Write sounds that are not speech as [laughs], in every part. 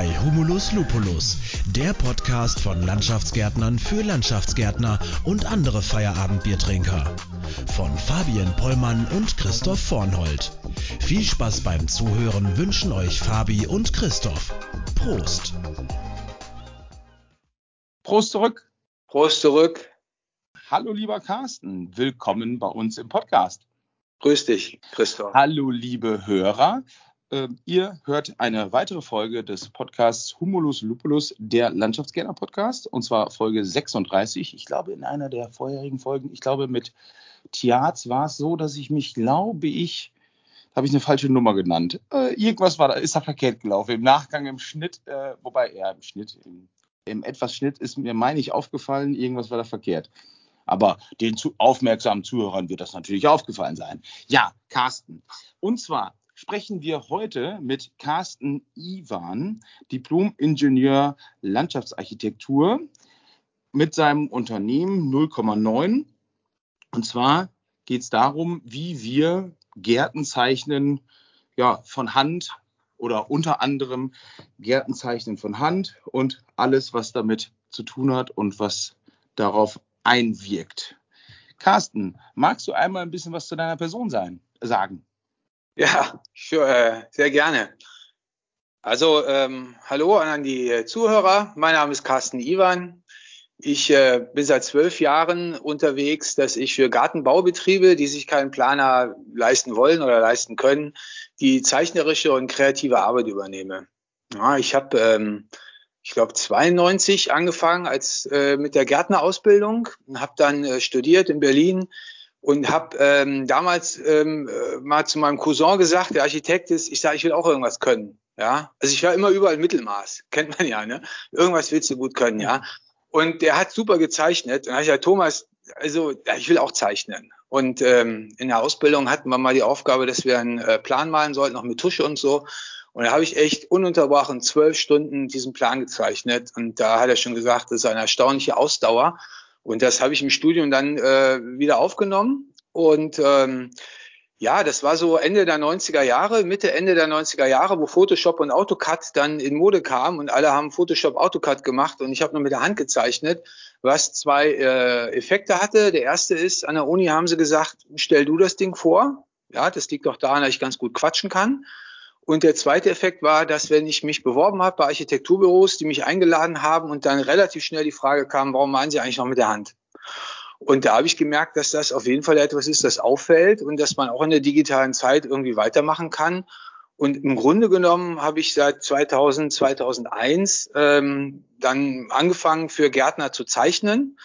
bei Humulus Lupulus, der Podcast von Landschaftsgärtnern für Landschaftsgärtner und andere Feierabendbiertrinker. Von Fabian Pollmann und Christoph Vornhold. Viel Spaß beim Zuhören wünschen euch Fabi und Christoph. Prost! Prost zurück. Prost zurück. Hallo lieber Carsten, willkommen bei uns im Podcast. Grüß dich, Christoph. Hallo liebe Hörer. Ähm, ihr hört eine weitere Folge des Podcasts Humulus Lupulus, der Landschaftsgärtner Podcast, und zwar Folge 36. Ich glaube, in einer der vorherigen Folgen, ich glaube, mit Tiaz war es so, dass ich mich, glaube ich, habe ich eine falsche Nummer genannt. Äh, irgendwas war da, ist da verkehrt gelaufen. Im Nachgang im Schnitt, äh, wobei eher im Schnitt, im, im etwas Schnitt ist mir, meine ich, aufgefallen, irgendwas war da verkehrt. Aber den zu aufmerksamen Zuhörern wird das natürlich aufgefallen sein. Ja, Carsten. Und zwar sprechen wir heute mit Carsten Iwan, Diplom-Ingenieur Landschaftsarchitektur, mit seinem Unternehmen 0,9. Und zwar geht es darum, wie wir Gärten zeichnen, ja, von Hand oder unter anderem Gärten zeichnen von Hand und alles, was damit zu tun hat und was darauf einwirkt. Carsten, magst du einmal ein bisschen was zu deiner Person sein, sagen? Ja, sure, äh, sehr gerne. Also, ähm, hallo an die Zuhörer. Mein Name ist Carsten Iwan. Ich äh, bin seit zwölf Jahren unterwegs, dass ich für Gartenbaubetriebe, die sich keinen Planer leisten wollen oder leisten können, die zeichnerische und kreative Arbeit übernehme. Ja, ich habe ähm, ich glaube, 92 angefangen als äh, mit der Gärtnerausbildung, habe dann äh, studiert in Berlin und habe ähm, damals ähm, äh, mal zu meinem Cousin gesagt, der Architekt ist, ich sage, ich will auch irgendwas können. Ja, also ich war immer überall Mittelmaß, [laughs] kennt man ja, ne? Irgendwas willst du gut können, ja. Und der hat super gezeichnet. Und da ich gesagt, Thomas, also ja, ich will auch zeichnen. Und ähm, in der Ausbildung hatten wir mal die Aufgabe, dass wir einen äh, Plan malen sollten, noch mit Tusche und so. Und da habe ich echt ununterbrochen zwölf Stunden diesen Plan gezeichnet. Und da hat er schon gesagt, das ist eine erstaunliche Ausdauer. Und das habe ich im Studium dann äh, wieder aufgenommen. Und ähm, ja, das war so Ende der 90er Jahre, Mitte, Ende der 90er Jahre, wo Photoshop und AutoCAD dann in Mode kamen und alle haben Photoshop, AutoCAD gemacht und ich habe nur mit der Hand gezeichnet, was zwei äh, Effekte hatte. Der erste ist, an der Uni haben sie gesagt, stell du das Ding vor. Ja, das liegt doch daran, dass ich ganz gut quatschen kann. Und der zweite Effekt war, dass wenn ich mich beworben habe bei Architekturbüros, die mich eingeladen haben und dann relativ schnell die Frage kam, warum meinen Sie eigentlich noch mit der Hand? Und da habe ich gemerkt, dass das auf jeden Fall etwas ist, das auffällt und dass man auch in der digitalen Zeit irgendwie weitermachen kann. Und im Grunde genommen habe ich seit 2000, 2001 ähm, dann angefangen, für Gärtner zu zeichnen.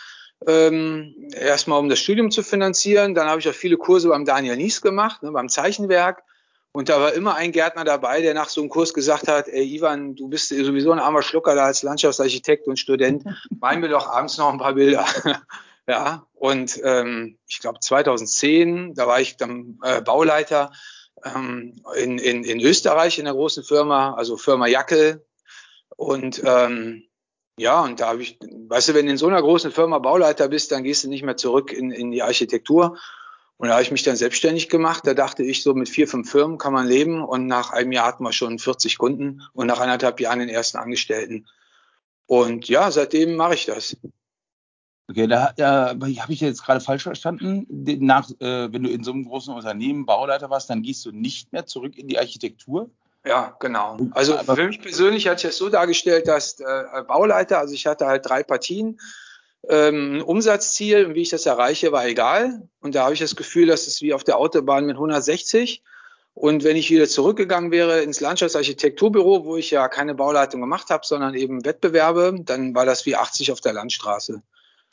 Ähm, erstmal, um das Studium zu finanzieren. Dann habe ich auch viele Kurse beim Daniel Nies gemacht, ne, beim Zeichenwerk. Und da war immer ein Gärtner dabei, der nach so einem Kurs gesagt hat, ey Ivan, du bist sowieso ein armer Schlucker da als Landschaftsarchitekt und Student, mal mir doch abends noch ein paar Bilder. [laughs] ja, und ähm, ich glaube 2010, da war ich dann äh, Bauleiter ähm, in, in, in Österreich in der großen Firma, also Firma Jackel. Und ähm, ja, und da habe ich, weißt du, wenn du in so einer großen Firma Bauleiter bist, dann gehst du nicht mehr zurück in, in die Architektur. Und da habe ich mich dann selbstständig gemacht. Da dachte ich, so mit vier, fünf Firmen kann man leben. Und nach einem Jahr hatten wir schon 40 Kunden und nach anderthalb Jahren den ersten Angestellten. Und ja, seitdem mache ich das. Okay, da, da habe ich jetzt gerade falsch verstanden. Nach, äh, wenn du in so einem großen Unternehmen Bauleiter warst, dann gehst du nicht mehr zurück in die Architektur? Ja, genau. Also für mich persönlich hat sich das so dargestellt, dass äh, Bauleiter, also ich hatte halt drei Partien, ähm, Umsatzziel und wie ich das erreiche, war egal. Und da habe ich das Gefühl, dass es wie auf der Autobahn mit 160. Und wenn ich wieder zurückgegangen wäre ins Landschaftsarchitekturbüro, wo ich ja keine Bauleitung gemacht habe, sondern eben Wettbewerbe, dann war das wie 80 auf der Landstraße.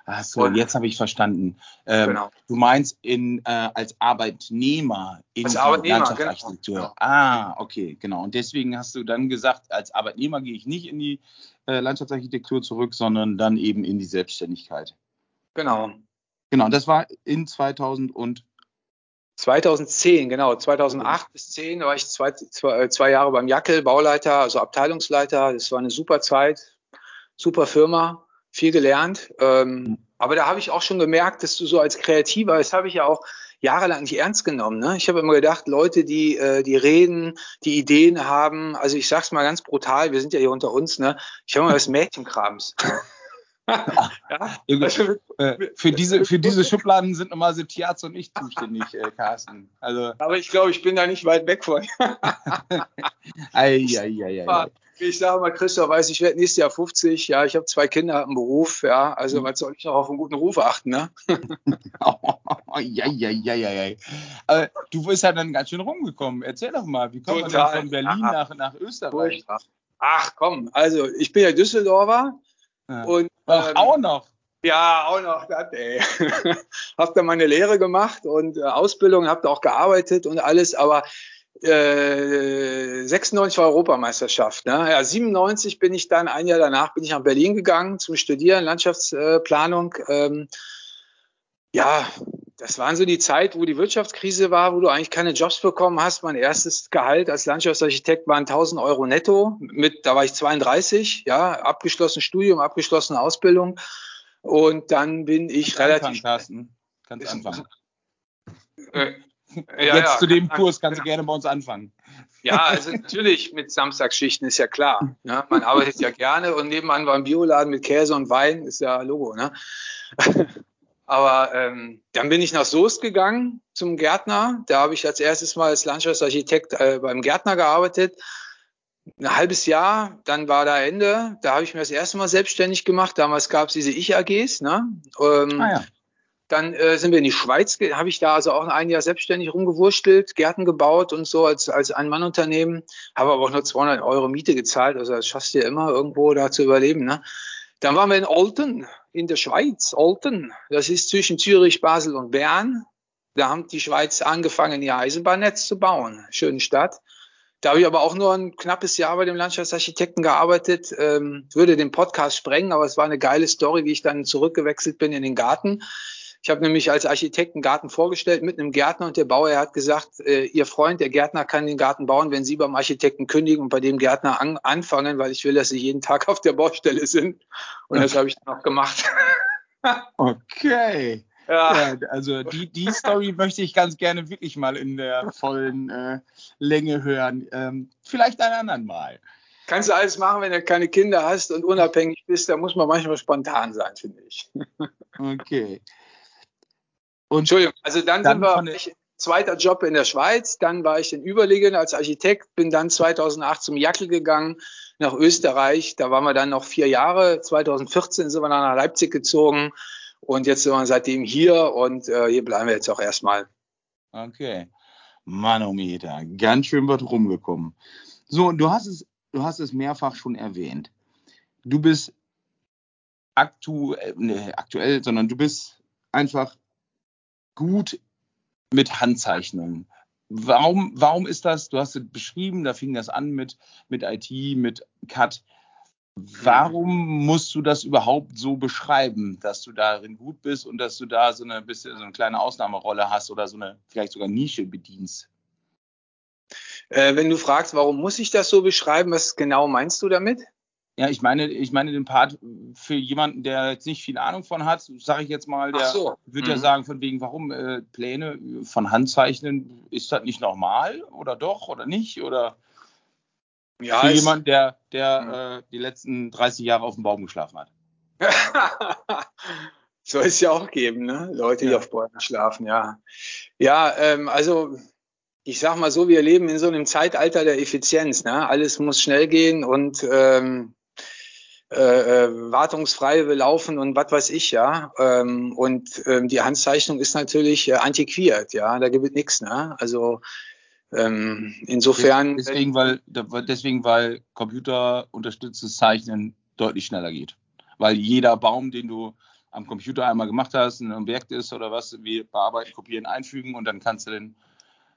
Ach so, jetzt habe ich verstanden. Ähm, genau. Du meinst in, äh, als Arbeitnehmer in als Arbeitnehmer, Landschaftsarchitektur. Genau. Ah, okay, genau. Und deswegen hast du dann gesagt, als Arbeitnehmer gehe ich nicht in die äh, Landschaftsarchitektur zurück, sondern dann eben in die Selbstständigkeit. Genau. Genau, das war in 2000 und 2010, genau. 2008 bis 10 war ich zwei, zwei, zwei Jahre beim Jackel, Bauleiter, also Abteilungsleiter. Das war eine super Zeit, super Firma, viel gelernt. Ähm, aber da habe ich auch schon gemerkt, dass du so als Kreativer, das habe ich ja auch jahrelang nicht ernst genommen. Ne? Ich habe immer gedacht, Leute, die, äh, die reden, die Ideen haben, also ich sag's mal ganz brutal, wir sind ja hier unter uns, ne? Ich habe immer das Mädchenkrams. [laughs] ja, also, für, diese, für diese Schubladen sind nochmal Septiaz und ich zuständig, äh, Carsten. Also, Aber ich glaube, ich bin da nicht weit weg von. [laughs] ei, ei, ei, ei. Ich sage mal, Christoph weiß, ich werde nächstes Jahr 50. Ja, ich habe zwei Kinder, habe einen Beruf. Ja, also mhm. was soll ich noch auf einen guten Ruf achten, ne? [laughs] ja, ja, ja, ja, ja. Aber du bist ja dann ganz schön rumgekommen. Erzähl doch mal, wie kommt Total. man von Berlin nach, nach Österreich? Ach komm, also ich bin ja Düsseldorfer ja. Und, Ach, ähm, auch noch. Ja, auch noch. Das, ey. [laughs] hab da meine Lehre gemacht und äh, Ausbildung, hab da auch gearbeitet und alles, aber äh, 96 war Europameisterschaft. Ne? Ja, 97 bin ich dann, ein Jahr danach bin ich nach Berlin gegangen zum Studieren, Landschaftsplanung. Ähm, ja, das waren so die Zeit, wo die Wirtschaftskrise war, wo du eigentlich keine Jobs bekommen hast. Mein erstes Gehalt als Landschaftsarchitekt waren 1000 Euro netto. Mit, da war ich 32, ja, abgeschlossen Studium, abgeschlossene Ausbildung. Und dann bin ich relativ. Anfangen, Carsten. Kannst anfangen. Äh, ja, Jetzt ja, zu dem Kurs kannst du gerne bei uns anfangen. Ja, also natürlich mit Samstagsschichten ist ja klar. Ja, man arbeitet ja gerne und nebenan war ein Bioladen mit Käse und Wein, ist ja Logo. Ne? [laughs] Aber ähm, dann bin ich nach Soest gegangen zum Gärtner. Da habe ich als erstes mal als Landschaftsarchitekt äh, beim Gärtner gearbeitet. Ein halbes Jahr, dann war da Ende. Da habe ich mir das erste Mal selbstständig gemacht. Damals gab es diese Ich-AGs. Ne? Ähm, ah, ja. Dann äh, sind wir in die Schweiz, habe ich da also auch ein Jahr selbstständig rumgewurstelt, Gärten gebaut und so als, als Ein-Mann-Unternehmen. Habe aber auch nur 200 Euro Miete gezahlt. Also das schaffst du ja immer irgendwo da zu überleben. Ne? Dann waren wir in Olten in der Schweiz, Olten. Das ist zwischen Zürich, Basel und Bern. Da haben die Schweiz angefangen, ihr Eisenbahnnetz zu bauen. Schöne Stadt. Da habe ich aber auch nur ein knappes Jahr bei dem Landschaftsarchitekten gearbeitet, ähm, würde den Podcast sprengen, aber es war eine geile Story, wie ich dann zurückgewechselt bin in den Garten. Ich habe nämlich als Architekt einen Garten vorgestellt mit einem Gärtner und der Bauer hat gesagt, äh, Ihr Freund, der Gärtner, kann den Garten bauen, wenn Sie beim Architekten kündigen und bei dem Gärtner an, anfangen, weil ich will, dass Sie jeden Tag auf der Baustelle sind. Und das habe ich dann auch gemacht. [laughs] okay. Ja. ja. also die, die Story möchte ich ganz gerne wirklich mal in der vollen äh, Länge hören. Ähm, vielleicht ein anderen Mal. Kannst du alles machen, wenn du keine Kinder hast und unabhängig bist, da muss man manchmal spontan sein, finde ich. [laughs] Okay. Und Entschuldigung, also dann, dann sind wir, ich, zweiter Job in der Schweiz, dann war ich in Überlegen als Architekt, bin dann 2008 zum Jackel gegangen nach Österreich, da waren wir dann noch vier Jahre, 2014 sind wir dann nach Leipzig gezogen und jetzt sind wir seitdem hier und äh, hier bleiben wir jetzt auch erstmal. Okay. Manometer, ganz schön was rumgekommen. So, und du hast es, du hast es mehrfach schon erwähnt. Du bist aktuell, nee, aktuell, sondern du bist einfach gut mit Handzeichnungen. Warum, warum ist das? Du hast es beschrieben, da fing das an mit, mit IT, mit CAD. Warum musst du das überhaupt so beschreiben, dass du darin gut bist und dass du da so eine bisschen so eine kleine Ausnahmerolle hast oder so eine vielleicht sogar Nische bedienst? Äh, wenn du fragst, warum muss ich das so beschreiben, was genau meinst du damit? Ja, ich meine, ich meine den Part für jemanden, der jetzt nicht viel Ahnung von hat, sage ich jetzt mal, der so. würde mhm. ja sagen, von wegen, warum äh, Pläne von Hand zeichnen, ist das nicht normal oder doch oder nicht? Oder ja, für jemanden, der, der mhm. äh, die letzten 30 Jahre auf dem Baum geschlafen hat. [laughs] Soll es ja auch geben, ne? Leute, die ja. auf Bäumen schlafen, ja. Ja, ähm, also ich sag mal so, wir leben in so einem Zeitalter der Effizienz. Ne? Alles muss schnell gehen und ähm, äh, äh, wartungsfrei laufen und was weiß ich, ja. Ähm, und ähm, die Handzeichnung ist natürlich äh, antiquiert, ja. Da gibt es nichts, ne? Also ähm, insofern. Deswegen, weil deswegen, weil Computer unterstütztes Zeichnen deutlich schneller geht. Weil jeder Baum, den du am Computer einmal gemacht hast, ein Objekt ist oder was, wie bearbeiten, kopieren, einfügen und dann kannst du den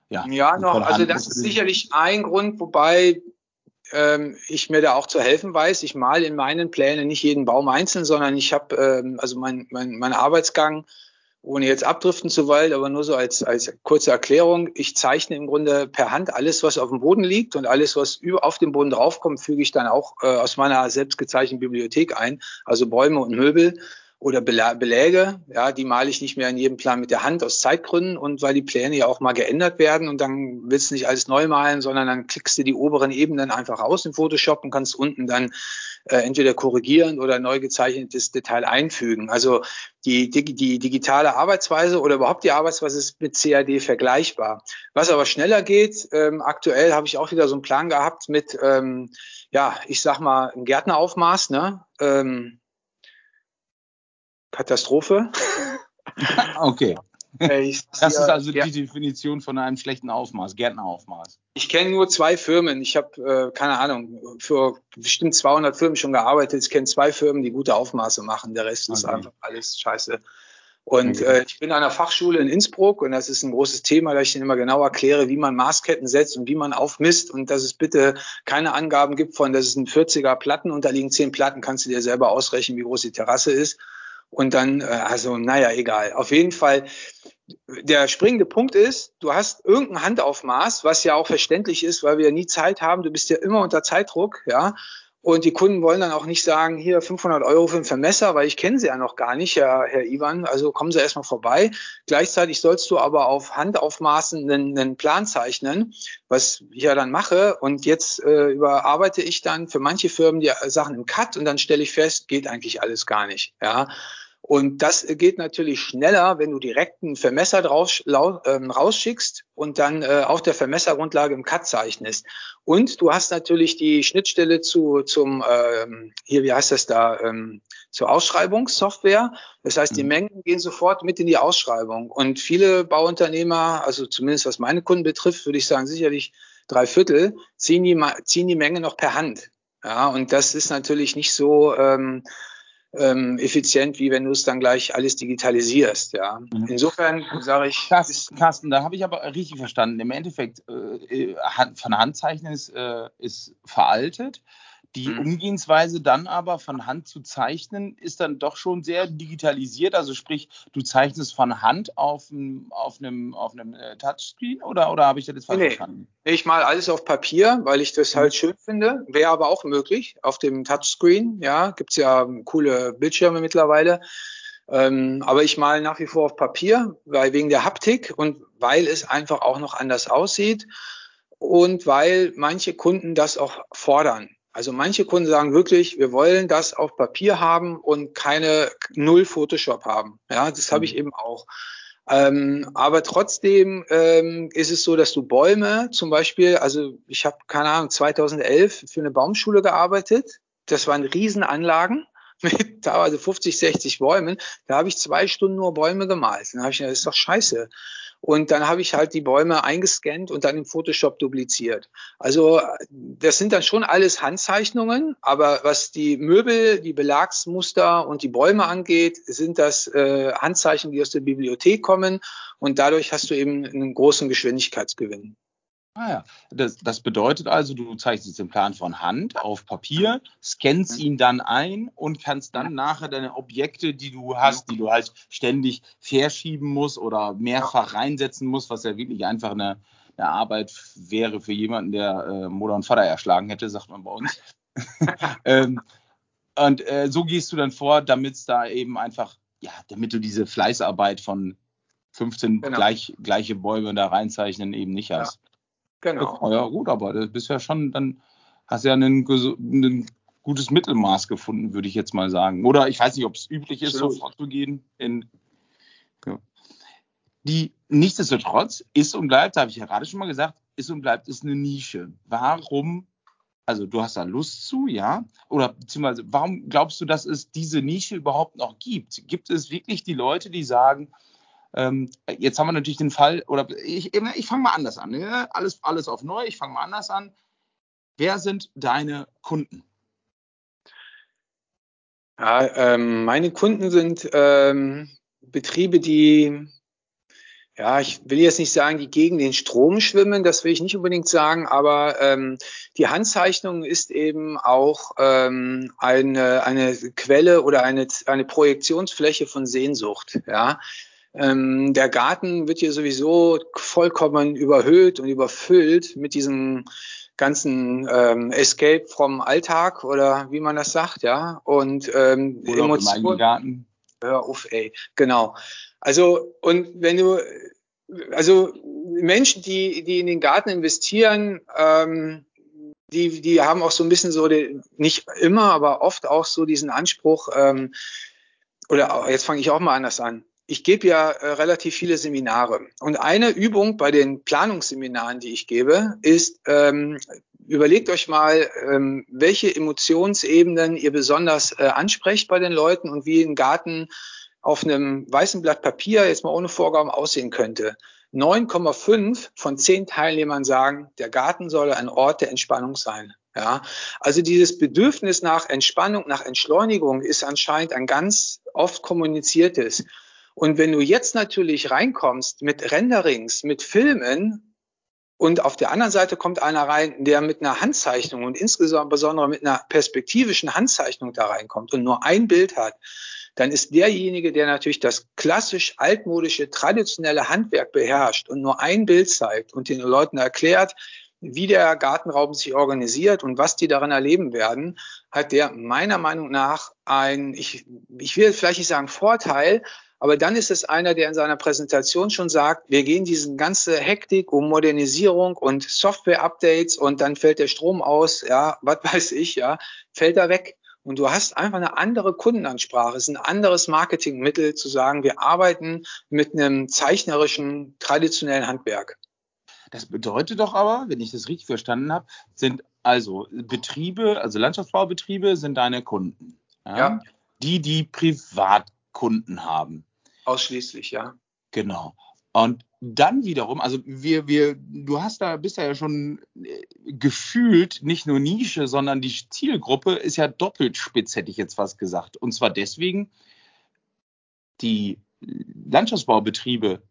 ja, ja noch, also das ist sicherlich ein Grund, wobei ähm, ich mir da auch zu helfen weiß. Ich male in meinen Plänen nicht jeden Baum einzeln, sondern ich habe ähm, also mein, mein, mein Arbeitsgang, ohne jetzt abdriften zu wollen, aber nur so als, als kurze Erklärung. Ich zeichne im Grunde per Hand alles, was auf dem Boden liegt und alles, was über, auf dem Boden draufkommt, füge ich dann auch äh, aus meiner selbst gezeichneten Bibliothek ein, also Bäume und Möbel. Oder Beläge, ja, die male ich nicht mehr in jedem Plan mit der Hand aus Zeitgründen und weil die Pläne ja auch mal geändert werden und dann willst du nicht alles neu malen, sondern dann klickst du die oberen Ebenen einfach aus in Photoshop und kannst unten dann äh, entweder korrigieren oder neu gezeichnetes Detail einfügen. Also die, die, die digitale Arbeitsweise oder überhaupt die Arbeitsweise ist mit CAD vergleichbar. Was aber schneller geht, ähm, aktuell habe ich auch wieder so einen Plan gehabt mit, ähm, ja, ich sag mal, ein Gärtneraufmaß, ne? Ähm, Katastrophe. [laughs] okay. Ich, das ist also ja. die Definition von einem schlechten Aufmaß, Gärtneraufmaß. Ich kenne nur zwei Firmen. Ich habe, äh, keine Ahnung, für bestimmt 200 Firmen schon gearbeitet. Ich kenne zwei Firmen, die gute Aufmaße machen. Der Rest okay. ist einfach alles scheiße. Und okay. äh, ich bin an einer Fachschule in Innsbruck und das ist ein großes Thema, da ich Ihnen immer genau erkläre, wie man Maßketten setzt und wie man aufmisst und dass es bitte keine Angaben gibt von, das ist ein 40er Platten und da liegen 10 Platten, kannst du dir selber ausrechnen, wie groß die Terrasse ist. Und dann, äh, also naja, egal. Auf jeden Fall, der springende Punkt ist, du hast irgendein Handaufmaß, was ja auch verständlich ist, weil wir nie Zeit haben. Du bist ja immer unter Zeitdruck, ja. Und die Kunden wollen dann auch nicht sagen, hier 500 Euro für ein Vermesser, weil ich kenne sie ja noch gar nicht, Herr, Herr Ivan. Also kommen Sie erstmal vorbei. Gleichzeitig sollst du aber auf Handaufmaßen einen, einen Plan zeichnen, was ich ja dann mache. Und jetzt äh, überarbeite ich dann für manche Firmen die Sachen im Cut und dann stelle ich fest, geht eigentlich alles gar nicht. Ja. Und das geht natürlich schneller, wenn du direkt einen Vermesser draus, ähm, rausschickst und dann äh, auf der Vermessergrundlage im Cut zeichnest. Und du hast natürlich die Schnittstelle zu zum ähm, hier wie heißt das da ähm, zur Ausschreibungssoftware. Das heißt, die mhm. Mengen gehen sofort mit in die Ausschreibung. Und viele Bauunternehmer, also zumindest was meine Kunden betrifft, würde ich sagen sicherlich drei Viertel, ziehen die ziehen die Menge noch per Hand. Ja, und das ist natürlich nicht so ähm, ähm, effizient, wie wenn du es dann gleich alles digitalisierst. Ja. Mhm. Insofern sage ich. Carsten, da habe ich aber richtig verstanden. Im Endeffekt, äh, äh von Handzeichnen ist, äh, ist veraltet. Die mhm. Umgehensweise dann aber von Hand zu zeichnen ist dann doch schon sehr digitalisiert. Also sprich, du zeichnest von Hand auf, einem, auf einem, auf einem äh, Touchscreen oder, oder habe ich das jetzt falsch nee, verstanden? Ich mal alles auf Papier, weil ich das halt mhm. schön finde. Wäre aber auch möglich auf dem Touchscreen. Ja, gibt's ja coole Bildschirme mittlerweile. Ähm, aber ich male nach wie vor auf Papier, weil wegen der Haptik und weil es einfach auch noch anders aussieht und weil manche Kunden das auch fordern. Also manche Kunden sagen wirklich, wir wollen das auf Papier haben und keine Null Photoshop haben. Ja, das habe ich mhm. eben auch. Ähm, aber trotzdem ähm, ist es so, dass du Bäume zum Beispiel, also ich habe keine Ahnung 2011 für eine Baumschule gearbeitet. Das waren Riesenanlagen mit teilweise 50, 60 Bäumen. Da habe ich zwei Stunden nur Bäume gemalt. Dann habe ich das ist doch scheiße. Und dann habe ich halt die Bäume eingescannt und dann im Photoshop dupliziert. Also das sind dann schon alles Handzeichnungen, aber was die Möbel, die Belagsmuster und die Bäume angeht, sind das äh, Handzeichen, die aus der Bibliothek kommen und dadurch hast du eben einen großen Geschwindigkeitsgewinn. Ah ja, das, das bedeutet also, du zeichnest den Plan von Hand auf Papier, scannst ihn dann ein und kannst dann nachher deine Objekte, die du hast, die du halt ständig verschieben musst oder mehrfach reinsetzen musst, was ja wirklich einfach eine, eine Arbeit wäre für jemanden, der äh, Mutter und Vater erschlagen hätte, sagt man bei uns. [laughs] ähm, und äh, so gehst du dann vor, damit es da eben einfach, ja, damit du diese Fleißarbeit von 15 genau. gleich, gleiche Bäume da reinzeichnen eben nicht hast. Ja. Genau. Ja, gut, aber das bist ja schon, dann hast du ja ein, ein gutes Mittelmaß gefunden, würde ich jetzt mal sagen. Oder ich weiß nicht, ob es üblich ist, so vorzugehen. In, ja. Die nichtsdestotrotz ist und bleibt, da habe ich ja gerade schon mal gesagt, ist und bleibt ist eine Nische. Warum? Also du hast da Lust zu, ja? Oder beziehungsweise warum glaubst du, dass es diese Nische überhaupt noch gibt? Gibt es wirklich die Leute, die sagen, ähm, jetzt haben wir natürlich den Fall, oder ich, ich fange mal anders an. Ne? Alles, alles auf neu, ich fange mal anders an. Wer sind deine Kunden? Ja, ähm, meine Kunden sind ähm, Betriebe, die, ja, ich will jetzt nicht sagen, die gegen den Strom schwimmen, das will ich nicht unbedingt sagen, aber ähm, die Handzeichnung ist eben auch ähm, eine, eine Quelle oder eine, eine Projektionsfläche von Sehnsucht. Ja, ähm, der Garten wird hier sowieso vollkommen überhöht und überfüllt mit diesem ganzen ähm, Escape vom Alltag oder wie man das sagt, ja. Und ähm, Emotionen. hör auf, ey. Genau. Also, und wenn du, also Menschen, die, die in den Garten investieren, ähm, die, die haben auch so ein bisschen so, die, nicht immer, aber oft auch so diesen Anspruch, ähm, oder jetzt fange ich auch mal anders an. Ich gebe ja äh, relativ viele Seminare. Und eine Übung bei den Planungsseminaren, die ich gebe, ist, ähm, überlegt euch mal, ähm, welche Emotionsebenen ihr besonders äh, ansprecht bei den Leuten und wie ein Garten auf einem weißen Blatt Papier, jetzt mal ohne Vorgaben, aussehen könnte. 9,5 von 10 Teilnehmern sagen, der Garten soll ein Ort der Entspannung sein. Ja, also dieses Bedürfnis nach Entspannung, nach Entschleunigung ist anscheinend ein ganz oft kommuniziertes. Und wenn du jetzt natürlich reinkommst mit Renderings, mit Filmen und auf der anderen Seite kommt einer rein, der mit einer Handzeichnung und insbesondere mit einer perspektivischen Handzeichnung da reinkommt und nur ein Bild hat, dann ist derjenige, der natürlich das klassisch altmodische, traditionelle Handwerk beherrscht und nur ein Bild zeigt und den Leuten erklärt, wie der Gartenraum sich organisiert und was die darin erleben werden, hat der meiner Meinung nach ein, ich, ich will vielleicht nicht sagen Vorteil, aber dann ist es einer, der in seiner Präsentation schon sagt, wir gehen diesen ganze Hektik um Modernisierung und Software-Updates und dann fällt der Strom aus, ja, was weiß ich, ja, fällt er weg. Und du hast einfach eine andere Kundenansprache. Es ist ein anderes Marketingmittel zu sagen, wir arbeiten mit einem zeichnerischen, traditionellen Handwerk. Das bedeutet doch aber, wenn ich das richtig verstanden habe, sind also Betriebe, also Landschaftsbaubetriebe sind deine Kunden. Ja? ja. Die, die Privatkunden haben. Ausschließlich, ja. Genau. Und dann wiederum, also wir, wir, du hast da, bist ja schon äh, gefühlt nicht nur Nische, sondern die Zielgruppe ist ja doppelt spitz, hätte ich jetzt was gesagt. Und zwar deswegen, die Landschaftsbaubetriebe,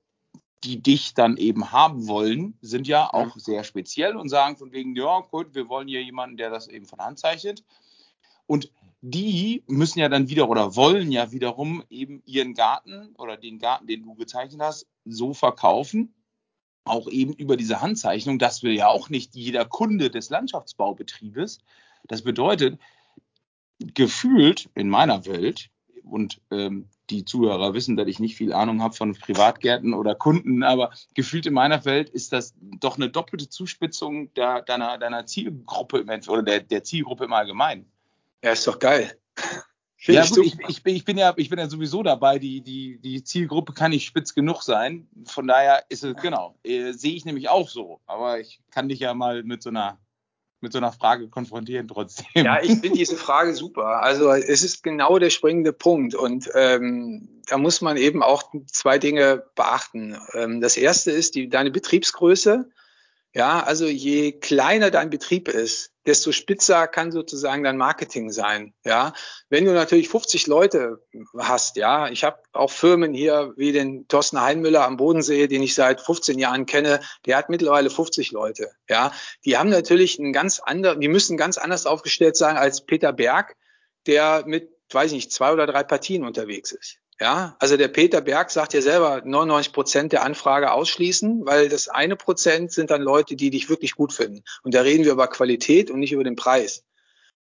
die dich dann eben haben wollen, sind ja auch sehr speziell und sagen von wegen, ja, gut, wir wollen hier jemanden, der das eben von Hand zeichnet. Und die müssen ja dann wieder oder wollen ja wiederum eben ihren Garten oder den Garten, den du gezeichnet hast, so verkaufen, auch eben über diese Handzeichnung. Das will ja auch nicht jeder Kunde des Landschaftsbaubetriebes. Das bedeutet, gefühlt in meiner Welt, und ähm, die Zuhörer wissen, dass ich nicht viel Ahnung habe von Privatgärten oder Kunden, aber gefühlt in meiner Welt ist das doch eine doppelte Zuspitzung deiner, deiner Zielgruppe oder der, der Zielgruppe im Allgemeinen. Ja, ist doch geil. [laughs] Ja, ich, gut, ich, ich, bin, ich, bin ja, ich bin ja sowieso dabei, die, die, die Zielgruppe kann nicht spitz genug sein. Von daher ist es, genau, äh, sehe ich nämlich auch so. Aber ich kann dich ja mal mit so einer mit so einer Frage konfrontieren trotzdem. Ja, ich finde diese Frage super. Also es ist genau der springende Punkt und ähm, da muss man eben auch zwei Dinge beachten. Ähm, das erste ist die, deine Betriebsgröße. Ja, also je kleiner dein Betrieb ist, desto spitzer kann sozusagen dein Marketing sein. Ja, wenn du natürlich 50 Leute hast, ja, ich habe auch Firmen hier wie den Thorsten Heinmüller am Bodensee, den ich seit 15 Jahren kenne, der hat mittlerweile 50 Leute. Ja, die haben natürlich einen ganz anderen, die müssen ganz anders aufgestellt sein als Peter Berg, der mit, weiß ich nicht, zwei oder drei Partien unterwegs ist. Ja, also der Peter Berg sagt ja selber, 99 Prozent der Anfrage ausschließen, weil das eine Prozent sind dann Leute, die dich wirklich gut finden. Und da reden wir über Qualität und nicht über den Preis.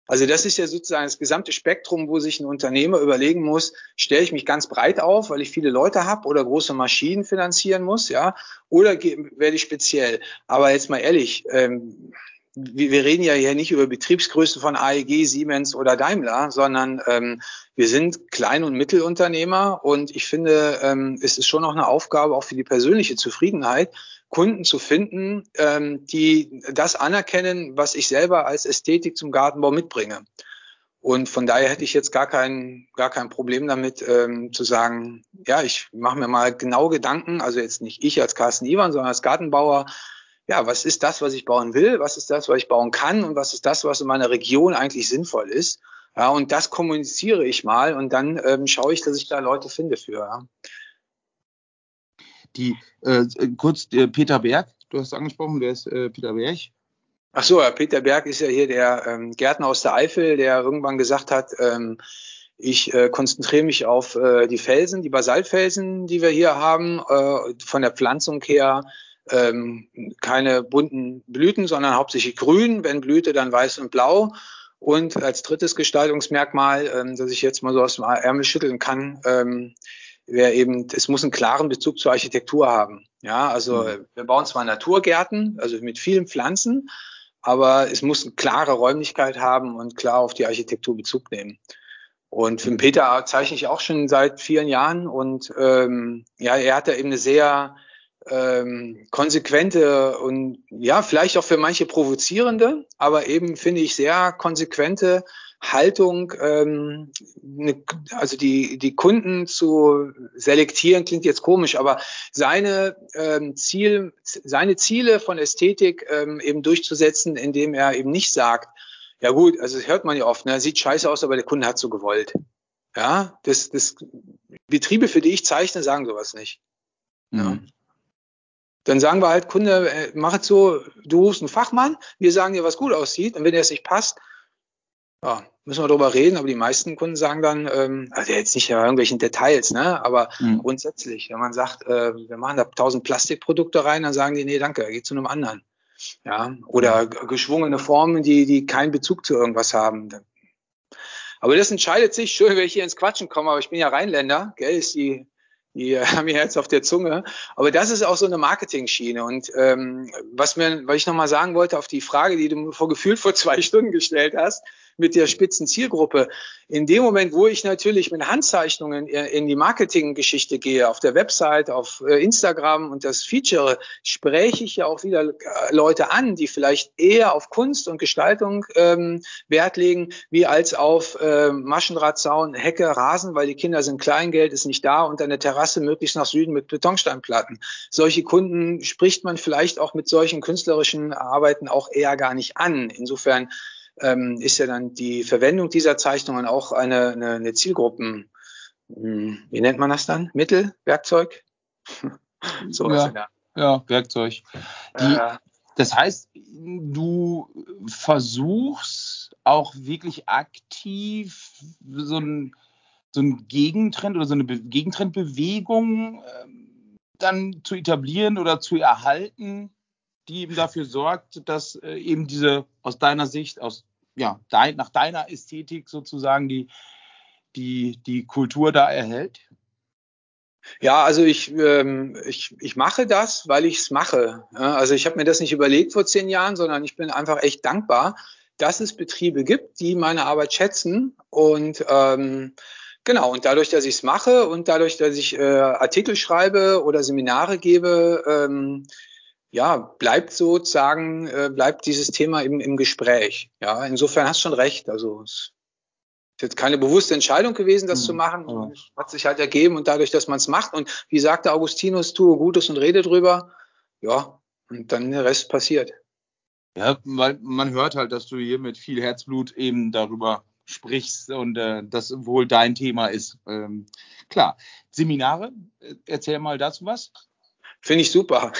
Also das ist ja sozusagen das gesamte Spektrum, wo sich ein Unternehmer überlegen muss, stelle ich mich ganz breit auf, weil ich viele Leute habe oder große Maschinen finanzieren muss, ja, oder werde ich speziell. Aber jetzt mal ehrlich, ähm, wir reden ja hier nicht über Betriebsgrößen von AEG, Siemens oder Daimler, sondern ähm, wir sind Klein- und Mittelunternehmer und ich finde, ähm, es ist schon noch eine Aufgabe auch für die persönliche Zufriedenheit, Kunden zu finden, ähm, die das anerkennen, was ich selber als Ästhetik zum Gartenbau mitbringe. Und von daher hätte ich jetzt gar kein, gar kein Problem damit ähm, zu sagen, ja, ich mache mir mal genau Gedanken, also jetzt nicht ich als Carsten Iwan, sondern als Gartenbauer, ja, was ist das, was ich bauen will, was ist das, was ich bauen kann und was ist das, was in meiner Region eigentlich sinnvoll ist. Ja, und das kommuniziere ich mal und dann ähm, schaue ich, dass ich da Leute finde für. Ja. Die äh, kurz äh, Peter Berg, du hast angesprochen, wer ist äh, Peter Berg? Ach so, Peter Berg ist ja hier der ähm, Gärtner aus der Eifel, der irgendwann gesagt hat, ähm, ich äh, konzentriere mich auf äh, die Felsen, die Basaltfelsen, die wir hier haben, äh, von der Pflanzung her ähm, keine bunten Blüten, sondern hauptsächlich grün. Wenn Blüte, dann weiß und blau. Und als drittes Gestaltungsmerkmal, ähm, das ich jetzt mal so aus dem Ärmel schütteln kann, ähm, wäre eben, es muss einen klaren Bezug zur Architektur haben. Ja, also mhm. wir bauen zwar Naturgärten, also mit vielen Pflanzen, aber es muss eine klare Räumlichkeit haben und klar auf die Architektur Bezug nehmen. Und für den Peter zeichne ich auch schon seit vielen Jahren und ähm, ja, er hat da eben eine sehr ähm, konsequente und ja, vielleicht auch für manche provozierende, aber eben finde ich sehr konsequente Haltung, ähm, ne, also die, die Kunden zu selektieren, klingt jetzt komisch, aber seine ähm, Ziel, seine Ziele von Ästhetik ähm, eben durchzusetzen, indem er eben nicht sagt, ja gut, also das hört man ja oft, ne, sieht scheiße aus, aber der Kunde hat so gewollt. Ja, das, das Betriebe, für die ich zeichne, sagen sowas nicht. Ja. Mhm. Dann sagen wir halt, Kunde, äh, mach es so, du rufst einen Fachmann, wir sagen dir, was gut aussieht, und wenn der es nicht passt, ja, müssen wir darüber reden, aber die meisten Kunden sagen dann, ähm, also jetzt nicht in irgendwelchen Details, ne, aber mhm. grundsätzlich, wenn man sagt, äh, wir machen da tausend Plastikprodukte rein, dann sagen die, nee, danke, geht zu einem anderen. Ja, oder mhm. geschwungene Formen, die, die keinen Bezug zu irgendwas haben. Aber das entscheidet sich, [laughs] schön, wenn ich hier ins Quatschen komme, aber ich bin ja Rheinländer, gell, ist die die haben mir jetzt auf der Zunge. Aber das ist auch so eine Marketing-Schiene. Und ähm, was mir, was ich nochmal sagen wollte auf die Frage, die du vor gefühlt vor zwei Stunden gestellt hast, mit der spitzen. In dem Moment, wo ich natürlich mit Handzeichnungen in die Marketinggeschichte gehe, auf der Website, auf äh, Instagram und das Feature, spreche ich ja auch wieder äh, Leute an, die vielleicht eher auf Kunst und Gestaltung ähm, Wert legen, wie als auf äh, Maschendrahtzaun, Hecke, Rasen, weil die Kinder sind Kleingeld, ist nicht da und eine Terrasse möglichst nach Süden mit Betonsteinplatten. Solche Kunden spricht man vielleicht auch mit solchen künstlerischen Arbeiten auch eher gar nicht an. Insofern ähm, ist ja dann die Verwendung dieser Zeichnungen auch eine, eine, eine Zielgruppen, hm, wie nennt man das dann? Mittel, Werkzeug? [laughs] so ja, ja, Werkzeug. Die, äh, das heißt, du versuchst auch wirklich aktiv so ein, so ein Gegentrend oder so eine Be Gegentrendbewegung äh, dann zu etablieren oder zu erhalten, die eben dafür sorgt, dass äh, eben diese aus deiner Sicht, aus ja, dein, nach deiner Ästhetik sozusagen die, die, die Kultur da erhält? Ja, also ich, ähm, ich, ich mache das, weil ich es mache. Also ich habe mir das nicht überlegt vor zehn Jahren, sondern ich bin einfach echt dankbar, dass es Betriebe gibt, die meine Arbeit schätzen und ähm, Genau, und dadurch, dass ich es mache und dadurch, dass ich äh, Artikel schreibe oder Seminare gebe, ähm, ja, bleibt sozusagen, äh, bleibt dieses Thema im, im Gespräch. Ja, insofern hast du schon recht. Also es ist jetzt keine bewusste Entscheidung gewesen, das mhm. zu machen. Ja. Hat sich halt ergeben und dadurch, dass man es macht und wie sagte Augustinus, tue Gutes und rede drüber. Ja, und dann der Rest passiert. Ja, weil man hört halt, dass du hier mit viel Herzblut eben darüber sprichst und äh, das wohl dein Thema ist. Ähm, klar. Seminare, äh, erzähl mal dazu was. Finde ich super.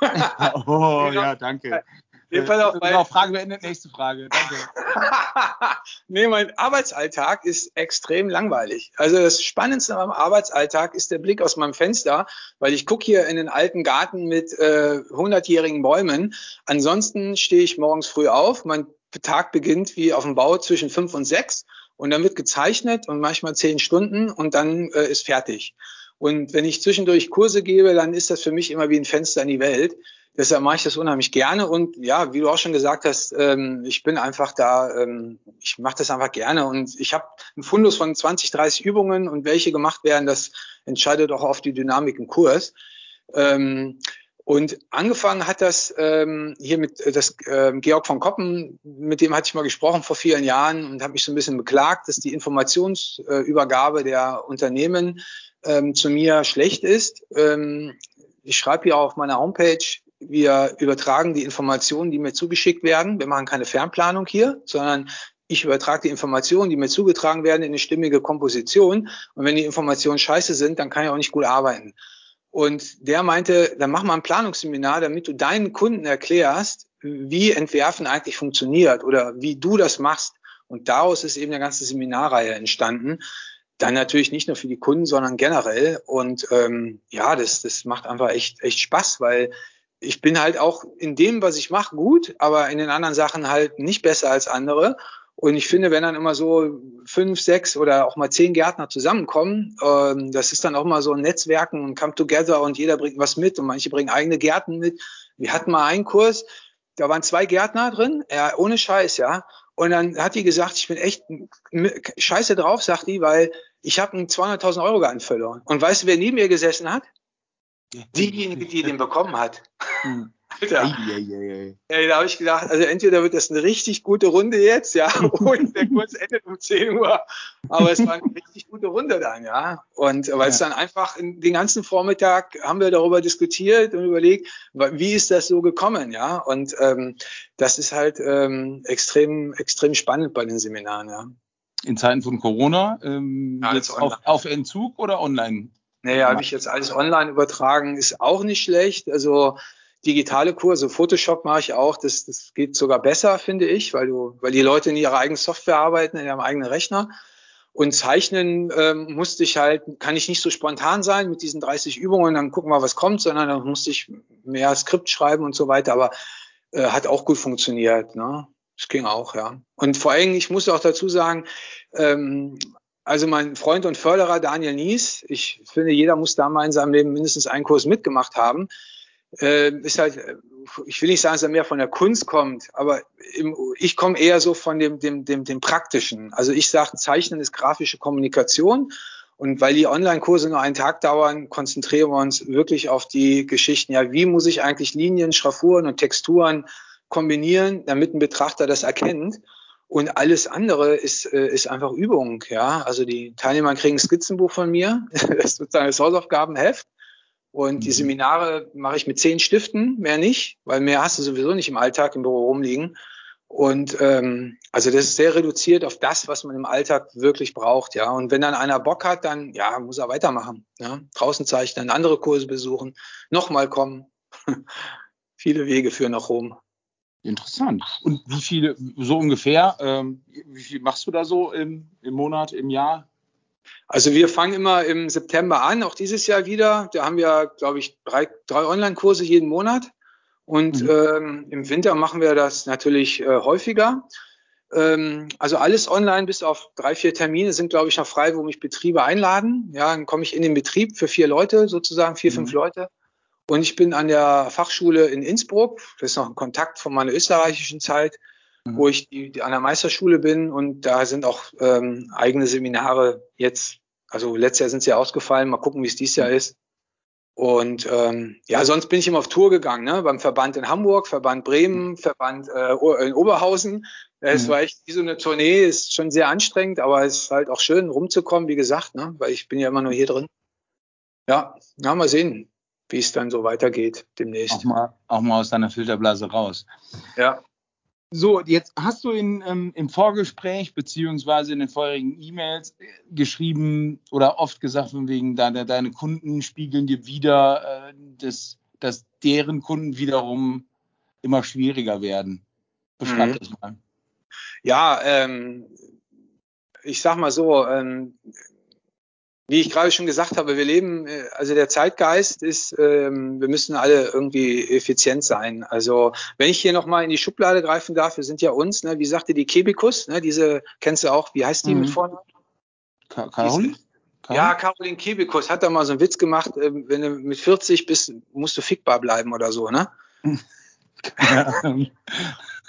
[laughs] oh, ja, danke. Nee, pass auf, genau, Frage beendet, nächste Frage. Danke. [laughs] nee, mein Arbeitsalltag ist extrem langweilig. Also das Spannendste am Arbeitsalltag ist der Blick aus meinem Fenster, weil ich gucke hier in den alten Garten mit äh, 100-jährigen Bäumen. Ansonsten stehe ich morgens früh auf. Mein Tag beginnt wie auf dem Bau zwischen fünf und sechs und dann wird gezeichnet und manchmal zehn Stunden und dann äh, ist fertig. Und wenn ich zwischendurch Kurse gebe, dann ist das für mich immer wie ein Fenster in die Welt. Deshalb mache ich das unheimlich gerne. Und ja, wie du auch schon gesagt hast, ähm, ich bin einfach da, ähm, ich mache das einfach gerne. Und ich habe einen Fundus von 20, 30 Übungen und welche gemacht werden, das entscheidet auch auf die Dynamik im Kurs. Ähm, und angefangen hat das ähm, hier mit äh, das äh, Georg von Koppen, mit dem hatte ich mal gesprochen vor vielen Jahren und habe mich so ein bisschen beklagt, dass die Informationsübergabe der Unternehmen ähm, zu mir schlecht ist. Ähm, ich schreibe hier auf meiner Homepage, wir übertragen die Informationen, die mir zugeschickt werden. Wir machen keine Fernplanung hier, sondern ich übertrage die Informationen, die mir zugetragen werden, in eine stimmige Komposition. Und wenn die Informationen scheiße sind, dann kann ich auch nicht gut arbeiten. Und der meinte, dann mach mal ein Planungsseminar, damit du deinen Kunden erklärst, wie Entwerfen eigentlich funktioniert oder wie du das machst. Und daraus ist eben eine ganze Seminarreihe entstanden. Dann natürlich nicht nur für die Kunden, sondern generell. Und ähm, ja, das, das macht einfach echt, echt Spaß, weil ich bin halt auch in dem, was ich mache, gut, aber in den anderen Sachen halt nicht besser als andere. Und ich finde, wenn dann immer so fünf, sechs oder auch mal zehn Gärtner zusammenkommen, ähm, das ist dann auch mal so ein Netzwerken und Come Together und jeder bringt was mit und manche bringen eigene Gärten mit. Wir hatten mal einen Kurs, da waren zwei Gärtner drin, ja, ohne Scheiß, ja. Und dann hat die gesagt, ich bin echt scheiße drauf, sagt die, weil ich habe einen 200.000 Euro Garten verloren. Und weißt du, wer neben mir gesessen hat? Diejenige, die den bekommen hat. Hm. Alter. Ei, ei, ei, ja, da habe ich gedacht, also entweder wird das eine richtig gute Runde jetzt, ja, [laughs] oder der Kurs endet um 10 Uhr. Aber es war eine richtig gute Runde dann, ja. Und weil es dann einfach den ganzen Vormittag haben wir darüber diskutiert und überlegt, wie ist das so gekommen, ja. Und ähm, das ist halt ähm, extrem, extrem spannend bei den Seminaren, ja. In Zeiten von Corona, ähm, ja, jetzt auf, auf Entzug oder online? Naja, habe ich jetzt alles online übertragen, ist auch nicht schlecht. Also digitale Kurse, Photoshop mache ich auch, das, das geht sogar besser, finde ich, weil du, weil die Leute in ihrer eigenen Software arbeiten, in ihrem eigenen Rechner. Und zeichnen ähm, musste ich halt, kann ich nicht so spontan sein mit diesen 30 Übungen, dann gucken wir, was kommt, sondern dann musste ich mehr Skript schreiben und so weiter, aber äh, hat auch gut funktioniert. Ne? Das ging auch, ja. Und vor allem, ich muss auch dazu sagen, ähm, also mein Freund und Förderer Daniel Nies, ich finde, jeder muss da mal in seinem Leben mindestens einen Kurs mitgemacht haben äh, ist halt, ich will nicht sagen, dass er mehr von der Kunst kommt, aber im, ich komme eher so von dem, dem, dem, dem Praktischen. Also ich sage, Zeichnen ist grafische Kommunikation. Und weil die Online-Kurse nur einen Tag dauern, konzentrieren wir uns wirklich auf die Geschichten. Ja, wie muss ich eigentlich Linien, Schraffuren und Texturen kombinieren, damit ein Betrachter das erkennt? Und alles andere ist, äh, ist einfach Übung. Ja, also die Teilnehmer kriegen ein Skizzenbuch von mir. [laughs] Das ist sozusagen das Hausaufgabenheft. Und die mhm. Seminare mache ich mit zehn Stiften, mehr nicht, weil mehr hast du sowieso nicht im Alltag im Büro rumliegen. Und ähm, also das ist sehr reduziert auf das, was man im Alltag wirklich braucht, ja. Und wenn dann einer Bock hat, dann ja, muss er weitermachen. Ja? Draußen zeichnen, andere Kurse besuchen, nochmal kommen. [laughs] Viele Wege führen nach Rom. Interessant. Und wie viele, so ungefähr, ähm, wie viel machst du da so im, im Monat, im Jahr? Also wir fangen immer im September an, auch dieses Jahr wieder. Da haben wir, glaube ich, drei, drei Online-Kurse jeden Monat. Und mhm. ähm, im Winter machen wir das natürlich äh, häufiger. Ähm, also alles online bis auf drei, vier Termine sind, glaube ich, noch frei, wo mich Betriebe einladen. Ja, dann komme ich in den Betrieb für vier Leute, sozusagen vier, mhm. fünf Leute. Und ich bin an der Fachschule in Innsbruck. Das ist noch ein Kontakt von meiner österreichischen Zeit mhm. wo ich die, die, an der Meisterschule bin und da sind auch ähm, eigene Seminare jetzt. Also letztes Jahr sind sie ausgefallen. Mal gucken, wie es dieses Jahr ist. Und ähm, ja, sonst bin ich immer auf Tour gegangen, ne? beim Verband in Hamburg, Verband Bremen, Verband äh, in Oberhausen. Es mhm. war echt wie so eine Tournee, ist schon sehr anstrengend, aber es ist halt auch schön rumzukommen, wie gesagt, ne? weil ich bin ja immer nur hier drin. Ja, na, mal sehen, wie es dann so weitergeht demnächst. Auch mal, auch mal aus deiner Filterblase raus. Ja. So, jetzt hast du in, ähm, im Vorgespräch beziehungsweise in den vorherigen E-Mails äh, geschrieben oder oft gesagt, von wegen deine, deine Kunden spiegeln dir wieder, äh, dass, dass deren Kunden wiederum immer schwieriger werden. Beschreib mhm. das mal. Ja, ähm, ich sag mal so, ähm, wie ich gerade schon gesagt habe, wir leben, äh, also der Zeitgeist ist, ähm, wir müssen alle irgendwie effizient sein. Also wenn ich hier nochmal in die Schublade greifen darf, wir sind ja uns, ne, wie sagte die Kebikus, ne, diese, kennst du auch, wie heißt die mhm. mit Vornamen? Caroline? Ja, Caroline Kebikus hat da mal so einen Witz gemacht, äh, wenn du mit 40 bist, musst du fickbar bleiben oder so, ne? [laughs] Ja.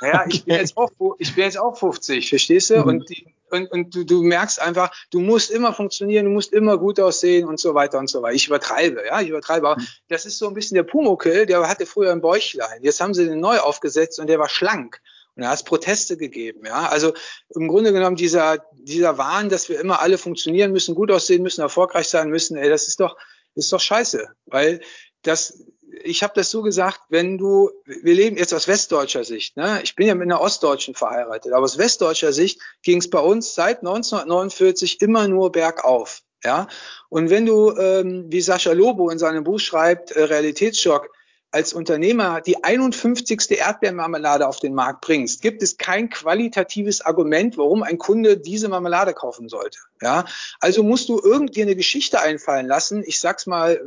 naja, ich bin, jetzt auch, ich bin jetzt auch 50, verstehst du? Mhm. Und die, und, und du, du merkst einfach, du musst immer funktionieren, du musst immer gut aussehen und so weiter und so weiter. Ich übertreibe, ja, ich übertreibe. Aber hm. das ist so ein bisschen der Pumuckel, der hatte früher ein Bäuchlein. Jetzt haben sie den neu aufgesetzt und der war schlank. Und da hat es Proteste gegeben, ja. Also im Grunde genommen dieser, dieser Wahn, dass wir immer alle funktionieren müssen, gut aussehen müssen, erfolgreich sein müssen, ey, das ist doch, ist doch scheiße. Weil das, ich habe das so gesagt, wenn du, wir leben jetzt aus westdeutscher Sicht, ne? ich bin ja mit einer Ostdeutschen verheiratet, aber aus westdeutscher Sicht ging es bei uns seit 1949 immer nur bergauf. Ja? Und wenn du, ähm, wie Sascha Lobo in seinem Buch schreibt, äh, Realitätsschock, als Unternehmer die 51. Erdbeermarmelade auf den Markt bringst, gibt es kein qualitatives Argument, warum ein Kunde diese Marmelade kaufen sollte. Ja, also musst du irgendwie eine Geschichte einfallen lassen. Ich sag's mal,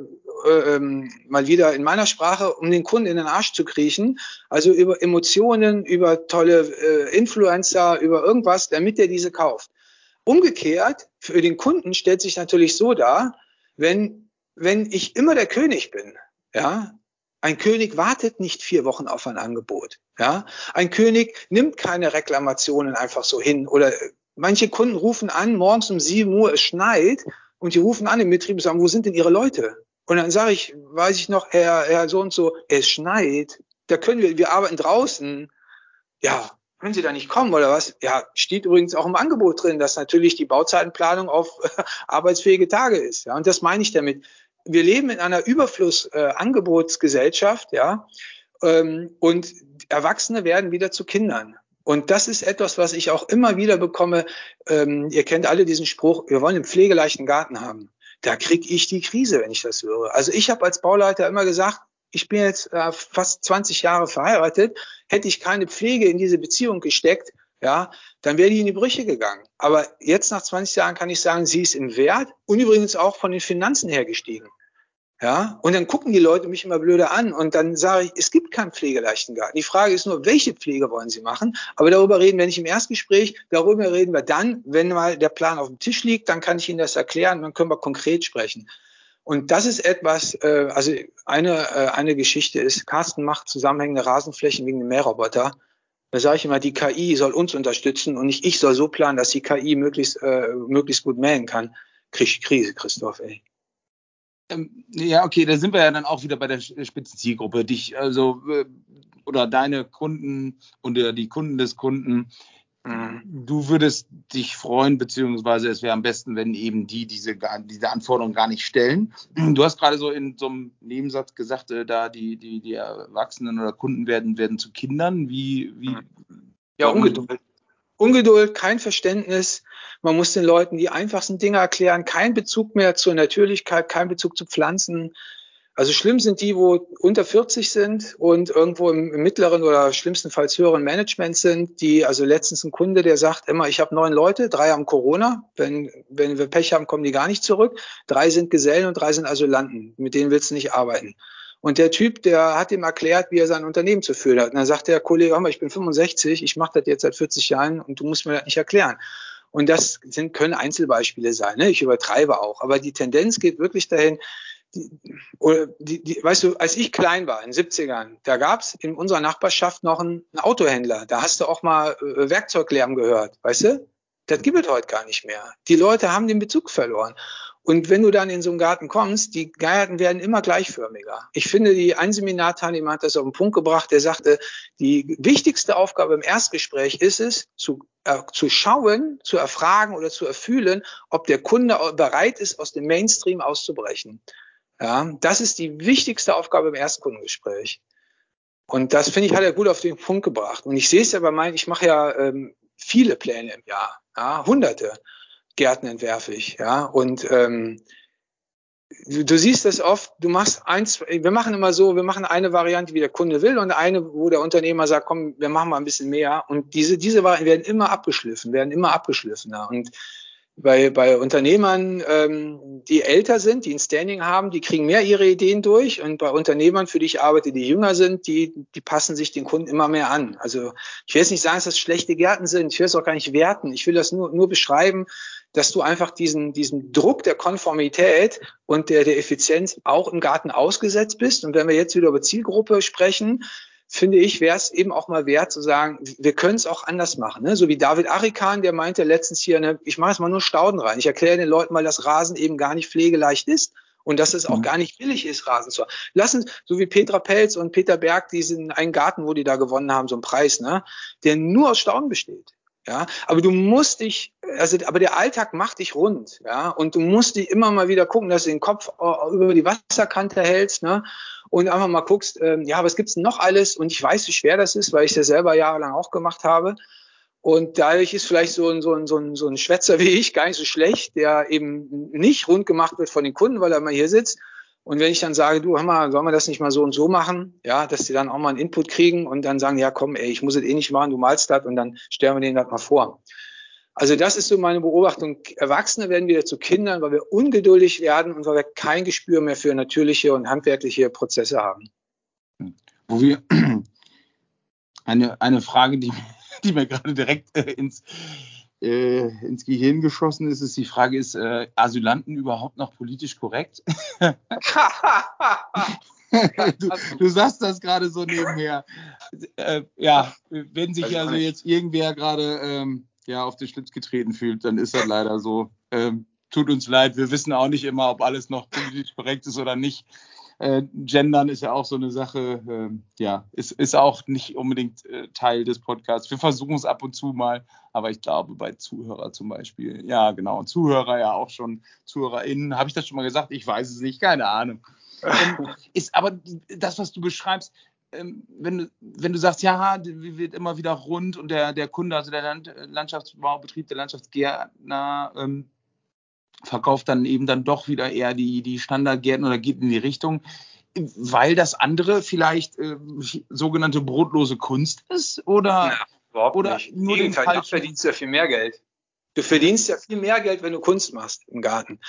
ähm, mal wieder in meiner Sprache, um den Kunden in den Arsch zu kriechen. Also über Emotionen, über tolle äh, Influencer, über irgendwas, damit er diese kauft. Umgekehrt, für den Kunden stellt sich natürlich so dar, wenn, wenn ich immer der König bin, ja, ein König wartet nicht vier Wochen auf ein Angebot. Ja, ein König nimmt keine Reklamationen einfach so hin oder manche Kunden rufen an, morgens um sieben Uhr, es schneit und die rufen an im Betrieb und sagen, wo sind denn Ihre Leute? Und dann sage ich, weiß ich noch, Herr, Herr so und so, es schneit, da können wir, wir arbeiten draußen. Ja, können Sie da nicht kommen oder was? Ja, steht übrigens auch im Angebot drin, dass natürlich die Bauzeitenplanung auf [laughs] arbeitsfähige Tage ist. Ja, und das meine ich damit wir leben in einer Überfluss-Angebotsgesellschaft, äh, ja, ähm, und Erwachsene werden wieder zu Kindern. Und das ist etwas, was ich auch immer wieder bekomme. Ähm, ihr kennt alle diesen Spruch, wir wollen einen pflegeleichten Garten haben. Da kriege ich die Krise, wenn ich das höre. Also ich habe als Bauleiter immer gesagt, ich bin jetzt äh, fast 20 Jahre verheiratet, hätte ich keine Pflege in diese Beziehung gesteckt, ja, dann wäre die in die Brüche gegangen. Aber jetzt nach 20 Jahren kann ich sagen, sie ist im Wert und übrigens auch von den Finanzen her gestiegen. Ja, und dann gucken die Leute mich immer blöde an und dann sage ich, es gibt keinen pflegeleichten Garten. Die Frage ist nur, welche Pflege wollen Sie machen? Aber darüber reden wir nicht im Erstgespräch, darüber reden wir dann, wenn mal der Plan auf dem Tisch liegt, dann kann ich Ihnen das erklären, dann können wir konkret sprechen. Und das ist etwas, äh, also eine, äh, eine Geschichte ist, Carsten macht zusammenhängende Rasenflächen wegen dem Mähroboter. Da sage ich immer, die KI soll uns unterstützen und nicht ich soll so planen, dass die KI möglichst, äh, möglichst gut mähen kann. Krieg Krise, Christoph, ey. Ähm, ja, okay, da sind wir ja dann auch wieder bei der Spitzenzielgruppe. Dich, also, äh, oder deine Kunden und die Kunden des Kunden Mhm. Du würdest dich freuen, beziehungsweise es wäre am besten, wenn eben die diese, diese Anforderungen gar nicht stellen. [clears throat] Du hast gerade so in so einem Nebensatz gesagt, äh, da die, die, die Erwachsenen oder Kunden werden, werden zu Kindern. Wie, wie ja, Ungeduld. Ungeduld, kein Verständnis. Man muss den Leuten die einfachsten Dinge erklären, kein Bezug mehr zur Natürlichkeit, kein Bezug zu Pflanzen, also schlimm sind die, wo unter 40 sind und irgendwo im, mittleren oder schlimmstenfalls höheren Management sind, die, also letztens ein Kunde, der sagt immer, ich habe neun Leute, drei haben Corona, wenn, wenn wir Pech haben, kommen die gar nicht zurück, drei sind Gesellen und drei sind Asylanten, mit denen willst du nicht arbeiten. Und der Typ, der hat ihm erklärt, wie er sein Unternehmen zu führen hat. Und dann sagt der Kollege, hör mal, ich bin 65, ich mache das jetzt seit 40 Jahren und du musst mir das nicht erklären. Und das sind, können Einzelbeispiele sein. Ne? Ich übertreibe auch. Aber die Tendenz geht wirklich dahin, die, die, die, weißt du, als ich klein war, in den 70ern, da gab's in unserer Nachbarschaft noch einen, einen Autohändler. Da hast du auch mal äh, Werkzeuglärm gehört, weißt du? Das gibt es heute gar nicht mehr. Die Leute haben den Bezug verloren. Und wenn du dann in so einen Garten kommst, die Gärten werden immer gleichförmiger. Ich finde, die ein Seminarteilnehmer hat das auf den Punkt gebracht, der sagte, die wichtigste Aufgabe im Erstgespräch ist es, zu, äh, zu schauen, zu erfragen oder zu erfühlen, ob der Kunde bereit ist, aus dem Mainstream auszubrechen. Ja, das ist die wichtigste Aufgabe im Erstkundengespräch. Und das finde ich, hat er gut auf den Punkt gebracht. Und ich sehe es ja bei meinen, ich mache ja ähm, viele Pläne im Jahr, ja, hunderte Gärten entwerfe ich, ja. Und ähm, du, du siehst das oft, du machst eins, wir machen immer so, wir machen eine Variante, wie der Kunde will, und eine, wo der Unternehmer sagt, komm, wir machen mal ein bisschen mehr. Und diese, diese Varianten werden immer abgeschliffen, werden immer abgeschliffener. Und bei, bei Unternehmern, ähm, die älter sind, die ein Standing haben, die kriegen mehr ihre Ideen durch. Und bei Unternehmern, für die ich arbeite, die jünger sind, die, die passen sich den Kunden immer mehr an. Also ich will jetzt nicht sagen, dass das schlechte Gärten sind. Ich will es auch gar nicht werten. Ich will das nur, nur beschreiben, dass du einfach diesen, diesen Druck der Konformität und der, der Effizienz auch im Garten ausgesetzt bist. Und wenn wir jetzt wieder über Zielgruppe sprechen, finde ich, wäre es eben auch mal wert zu sagen, wir können es auch anders machen. Ne? So wie David Arikan, der meinte letztens hier, ne, ich mache jetzt mal nur Stauden rein. Ich erkläre den Leuten mal, dass Rasen eben gar nicht pflegeleicht ist und dass es auch mhm. gar nicht billig ist, Rasen zu haben. Lassen, so wie Petra Pelz und Peter Berg, die sind einen Garten, wo die da gewonnen haben, so einen Preis, ne, der nur aus Stauden besteht. Ja, aber du musst dich, also, aber der Alltag macht dich rund, ja, und du musst dich immer mal wieder gucken, dass du den Kopf äh, über die Wasserkante hältst, ne, und einfach mal guckst, ähm, ja, was gibt's denn noch alles? Und ich weiß, wie schwer das ist, weil ich ja selber jahrelang auch gemacht habe. Und dadurch ist vielleicht so ein, so ein, so ein, so ein Schwätzer wie ich gar nicht so schlecht, der eben nicht rund gemacht wird von den Kunden, weil er mal hier sitzt. Und wenn ich dann sage, du, hör mal, sollen wir das nicht mal so und so machen? Ja, dass die dann auch mal einen Input kriegen und dann sagen, ja, komm, ey, ich muss es eh nicht machen, du malst das und dann stellen wir denen das mal vor. Also das ist so meine Beobachtung. Erwachsene werden wieder zu Kindern, weil wir ungeduldig werden und weil wir kein Gespür mehr für natürliche und handwerkliche Prozesse haben. Wo wir [clears throat] eine, eine Frage, die, [laughs] die mir gerade direkt äh, ins, äh, ins Gehirn geschossen ist, ist die Frage, ist äh, Asylanten überhaupt noch politisch korrekt? [laughs] du, du, sagst das gerade so nebenher. Äh, ja, wenn sich also jetzt irgendwer gerade ähm, ja, auf den Schlitz getreten fühlt, dann ist das leider so. Ähm, tut uns leid, wir wissen auch nicht immer, ob alles noch politisch korrekt ist oder nicht. Äh, Gendern ist ja auch so eine Sache, äh, ja, ist, ist auch nicht unbedingt äh, Teil des Podcasts. Wir versuchen es ab und zu mal, aber ich glaube bei Zuhörer zum Beispiel, ja genau, Zuhörer ja auch schon, ZuhörerInnen, habe ich das schon mal gesagt? Ich weiß es nicht, keine Ahnung. Ähm, [laughs] ist aber das, was du beschreibst, ähm, wenn, du, wenn du sagst, ja, wird immer wieder rund und der, der Kunde, also der Land, Landschaftsbaubetrieb, der Landschaftsgärtner, ähm, verkauft dann eben dann doch wieder eher die, die Standardgärten oder geht in die Richtung, weil das andere vielleicht äh, sogenannte brotlose Kunst ist oder, ja, überhaupt oder nicht. nur den falschen... verdienst du ja viel mehr Geld. Du verdienst ja viel mehr Geld, wenn du Kunst machst im Garten.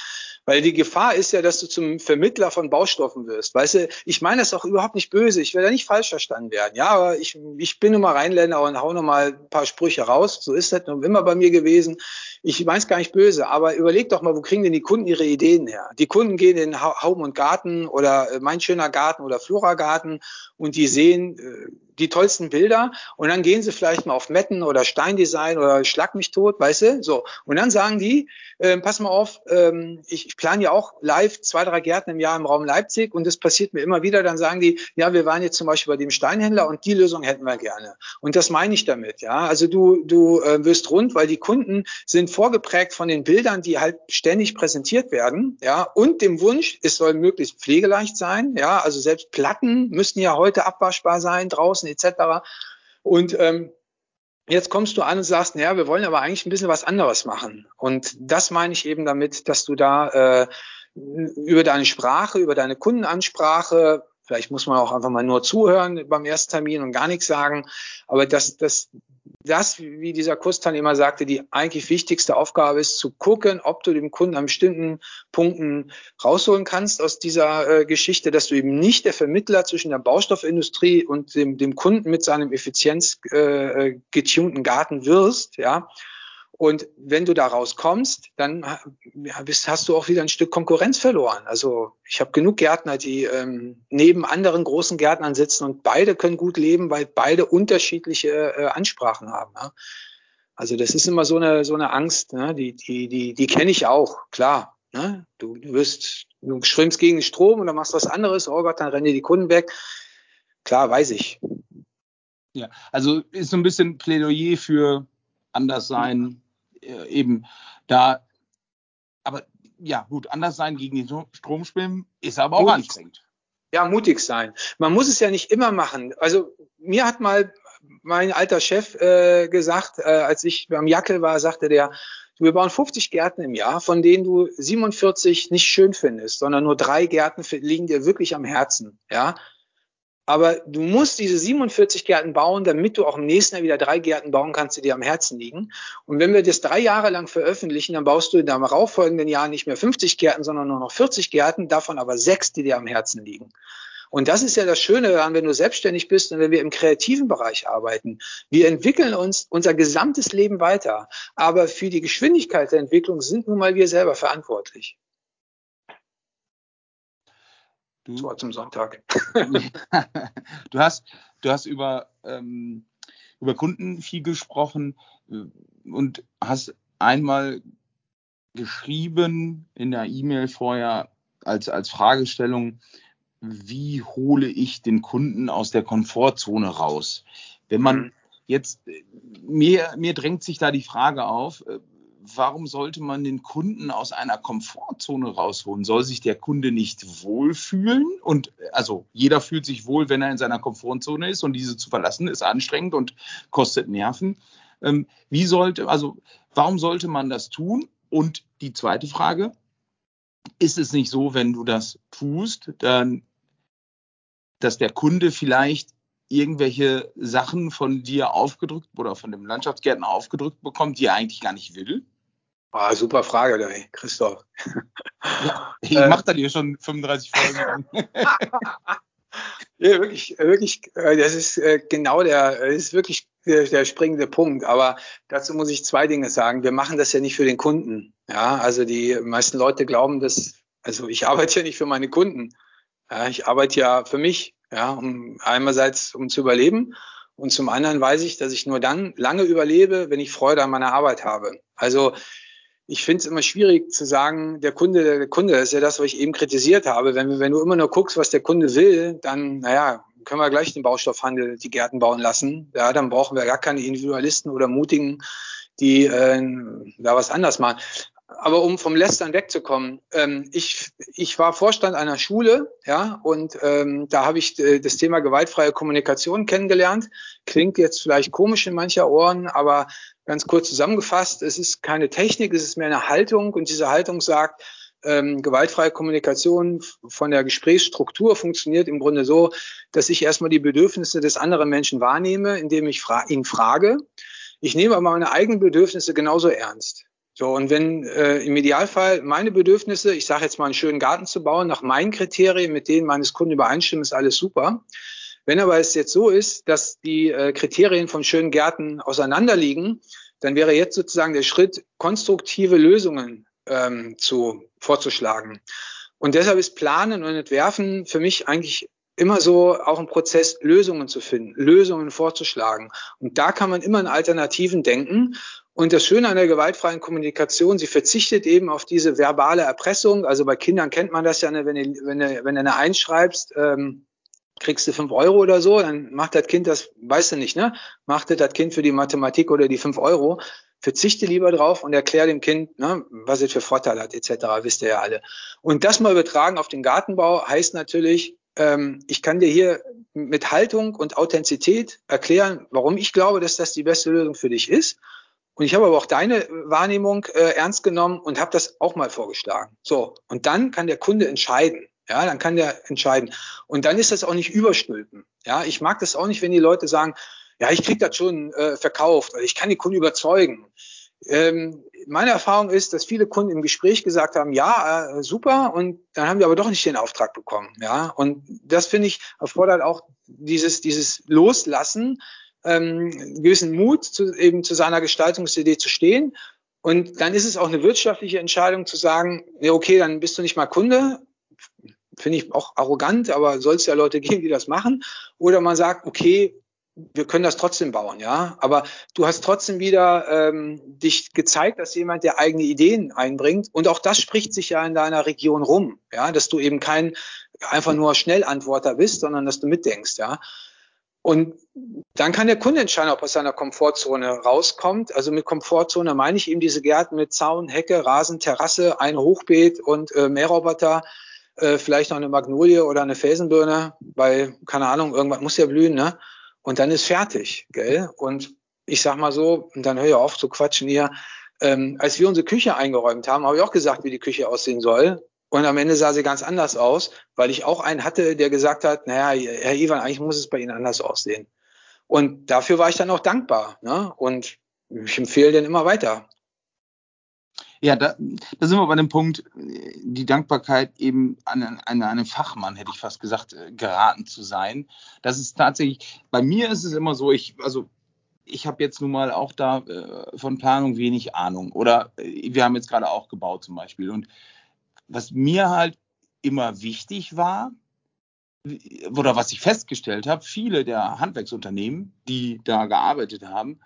Weil die Gefahr ist ja, dass du zum Vermittler von Baustoffen wirst. Weißt du, ich meine das auch überhaupt nicht böse. Ich will da nicht falsch verstanden werden. Ja, aber ich, ich bin nun mal Rheinländer und hau noch mal ein paar Sprüche raus. So ist das immer bei mir gewesen. Ich meine gar nicht böse, aber überleg doch mal, wo kriegen denn die Kunden ihre Ideen her? Die Kunden gehen in Haum und Garten oder äh, Mein schöner Garten oder Floragarten und die sehen, äh, die tollsten Bilder und dann gehen sie vielleicht mal auf Metten oder Steindesign oder Schlag mich tot, weißt du? So. Und dann sagen die, äh, pass mal auf, ähm, ich, ich plane ja auch live zwei, drei Gärten im Jahr im Raum Leipzig und das passiert mir immer wieder. Dann sagen die, ja, wir waren jetzt zum Beispiel bei dem Steinhändler und die Lösung hätten wir gerne. Und das meine ich damit, ja. Also du, du äh, wirst rund, weil die Kunden sind vorgeprägt von den Bildern, die halt ständig präsentiert werden, ja, und dem Wunsch, es soll möglichst pflegeleicht sein, ja. Also selbst Platten müssten ja heute abwaschbar sein draußen etc. Und ähm, jetzt kommst du an und sagst, naja, wir wollen aber eigentlich ein bisschen was anderes machen. Und das meine ich eben damit, dass du da äh, über deine Sprache, über deine Kundenansprache, vielleicht muss man auch einfach mal nur zuhören beim ersten Termin und gar nichts sagen, aber dass, dass das, wie dieser Kursteilnehmer sagte, die eigentlich wichtigste Aufgabe ist, zu gucken, ob du dem Kunden an bestimmten Punkten rausholen kannst aus dieser äh, Geschichte, dass du eben nicht der Vermittler zwischen der Baustoffindustrie und dem, dem Kunden mit seinem effizient äh, äh Garten wirst, ja, und wenn du da rauskommst, dann hast du auch wieder ein Stück Konkurrenz verloren. Also ich habe genug Gärtner, die ähm, neben anderen großen Gärtnern sitzen und beide können gut leben, weil beide unterschiedliche äh, Ansprachen haben. Ja? Also das ist immer so eine so eine Angst, ne? die die die die kenne ich auch, klar. Ne? Du, du wirst du schwimmst gegen den Strom und dann machst was anderes. Oh Gott, dann rennen dir die Kunden weg. Klar, weiß ich. Ja, also ist so ein bisschen Plädoyer für anders sein, eben da, aber ja, gut, anders sein gegen den Strom schwimmen ist aber auch mutig. anstrengend. Ja, mutig sein. Man muss es ja nicht immer machen. Also mir hat mal mein alter Chef äh, gesagt, äh, als ich beim Jackel war, sagte der, wir bauen 50 Gärten im Jahr, von denen du 47 nicht schön findest, sondern nur drei Gärten liegen dir wirklich am Herzen. Ja, aber du musst diese 47 Gärten bauen, damit du auch im nächsten Jahr wieder drei Gärten bauen kannst, die dir am Herzen liegen. Und wenn wir das drei Jahre lang veröffentlichen, dann baust du in dem darauffolgenden Jahr nicht mehr 50 Gärten, sondern nur noch 40 Gärten, davon aber sechs, die dir am Herzen liegen. Und das ist ja das Schöne daran, wenn du selbstständig bist und wenn wir im kreativen Bereich arbeiten. Wir entwickeln uns unser gesamtes Leben weiter. Aber für die Geschwindigkeit der Entwicklung sind nun mal wir selber verantwortlich. Du, das war zum Sonntag. [laughs] du hast, du hast über, ähm, über Kunden viel gesprochen äh, und hast einmal geschrieben in der E-Mail vorher als, als Fragestellung, wie hole ich den Kunden aus der Komfortzone raus? Wenn man mhm. jetzt, äh, mir, mir drängt sich da die Frage auf, äh, warum sollte man den Kunden aus einer Komfortzone rausholen? Soll sich der Kunde nicht wohlfühlen? Und also jeder fühlt sich wohl, wenn er in seiner Komfortzone ist und diese zu verlassen ist anstrengend und kostet Nerven. Ähm, wie sollte, also warum sollte man das tun? Und die zweite Frage, ist es nicht so, wenn du das tust, dann, dass der Kunde vielleicht irgendwelche Sachen von dir aufgedrückt oder von dem Landschaftsgärtner aufgedrückt bekommt, die er eigentlich gar nicht will? Ah, super Frage, Christoph. Ja, [laughs] ich äh, mache da hier schon 35 Folgen. [laughs] ja, wirklich, wirklich, äh, das ist äh, genau der, das ist wirklich der, der springende Punkt. Aber dazu muss ich zwei Dinge sagen. Wir machen das ja nicht für den Kunden. Ja, also die meisten Leute glauben, dass, also ich [laughs] arbeite ja nicht für meine Kunden. Ja, ich arbeite ja für mich. Ja, um einerseits um zu überleben und zum anderen weiß ich, dass ich nur dann lange überlebe, wenn ich Freude an meiner Arbeit habe. Also ich finde es immer schwierig zu sagen, der Kunde, der Kunde, das ist ja das, was ich eben kritisiert habe. Wenn, wenn du immer nur guckst, was der Kunde will, dann, naja, können wir gleich den Baustoffhandel die Gärten bauen lassen. Ja, dann brauchen wir gar keine Individualisten oder Mutigen, die äh, da was anders machen. Aber um vom Lästern wegzukommen, ähm, ich, ich war Vorstand einer Schule, ja, und ähm, da habe ich äh, das Thema gewaltfreie Kommunikation kennengelernt. Klingt jetzt vielleicht komisch in mancher Ohren, aber Ganz kurz zusammengefasst, es ist keine Technik, es ist mehr eine Haltung und diese Haltung sagt, ähm, gewaltfreie Kommunikation von der Gesprächsstruktur funktioniert im Grunde so, dass ich erstmal die Bedürfnisse des anderen Menschen wahrnehme, indem ich fra ihn frage. Ich nehme aber meine eigenen Bedürfnisse genauso ernst. So, und wenn äh, im Idealfall meine Bedürfnisse, ich sage jetzt mal einen schönen Garten zu bauen, nach meinen Kriterien, mit denen meines Kunden übereinstimmen, ist alles super. Wenn aber es jetzt so ist, dass die äh, Kriterien von schönen Gärten auseinanderliegen, dann wäre jetzt sozusagen der Schritt, konstruktive Lösungen ähm, zu, vorzuschlagen. Und deshalb ist Planen und Entwerfen für mich eigentlich immer so auch ein Prozess, Lösungen zu finden, Lösungen vorzuschlagen. Und da kann man immer in Alternativen denken. Und das Schöne an der gewaltfreien Kommunikation, sie verzichtet eben auf diese verbale Erpressung. Also bei Kindern kennt man das ja, ne, wenn du, wenn du, wenn du eine einschreibst, ähm, kriegst du fünf Euro oder so, dann macht das Kind das, weißt du nicht, ne? Macht das Kind für die Mathematik oder die fünf Euro. Verzichte lieber drauf und erklär dem Kind, ne, was es für Vorteile hat, etc., wisst ihr ja alle. Und das mal übertragen auf den Gartenbau heißt natürlich, ähm, ich kann dir hier mit Haltung und Authentizität erklären, warum ich glaube, dass das die beste Lösung für dich ist. Und ich habe aber auch deine Wahrnehmung äh, ernst genommen und habe das auch mal vorgeschlagen. So, und dann kann der Kunde entscheiden. Ja, dann kann der entscheiden. Und dann ist das auch nicht überstülpen. Ja, ich mag das auch nicht, wenn die Leute sagen, ja, ich krieg das schon äh, verkauft oder ich kann die Kunden überzeugen. Ähm, meine Erfahrung ist, dass viele Kunden im Gespräch gesagt haben, ja, äh, super, und dann haben wir aber doch nicht den Auftrag bekommen. Ja, und das finde ich erfordert auch dieses, dieses Loslassen, ähm, gewissen Mut, zu, eben zu seiner Gestaltungsidee zu stehen. Und dann ist es auch eine wirtschaftliche Entscheidung zu sagen, ja, okay, dann bist du nicht mal Kunde, finde ich auch arrogant, aber soll es ja Leute geben, die das machen. Oder man sagt, okay, wir können das trotzdem bauen, ja. Aber du hast trotzdem wieder ähm, dich gezeigt, dass jemand, der eigene Ideen einbringt. Und auch das spricht sich ja in deiner Region rum, ja, dass du eben kein einfach nur Schnellantworter bist, sondern dass du mitdenkst, ja. Und dann kann der Kunde entscheiden, ob er aus seiner Komfortzone rauskommt. Also mit Komfortzone meine ich eben diese Gärten mit Zaun, Hecke, Rasen, Terrasse, ein Hochbeet und äh, Mähroboter äh, vielleicht noch eine Magnolie oder eine Felsenbirne, weil, keine Ahnung, irgendwas muss ja blühen, ne? Und dann ist fertig, gell? Und ich sag mal so, und dann höre ich auf zu quatschen hier, ähm, als wir unsere Küche eingeräumt haben, habe ich auch gesagt, wie die Küche aussehen soll. Und am Ende sah sie ganz anders aus, weil ich auch einen hatte, der gesagt hat, naja, Herr Ivan, eigentlich muss es bei Ihnen anders aussehen. Und dafür war ich dann auch dankbar. Ne? Und ich empfehle den immer weiter. Ja, da, da sind wir bei dem Punkt, die Dankbarkeit eben an, an einen Fachmann, hätte ich fast gesagt, äh, geraten zu sein. Das ist tatsächlich, bei mir ist es immer so, ich, also ich habe jetzt nun mal auch da äh, von Planung wenig Ahnung. Oder äh, wir haben jetzt gerade auch gebaut zum Beispiel. Und was mir halt immer wichtig war, oder was ich festgestellt habe, viele der Handwerksunternehmen, die da gearbeitet haben,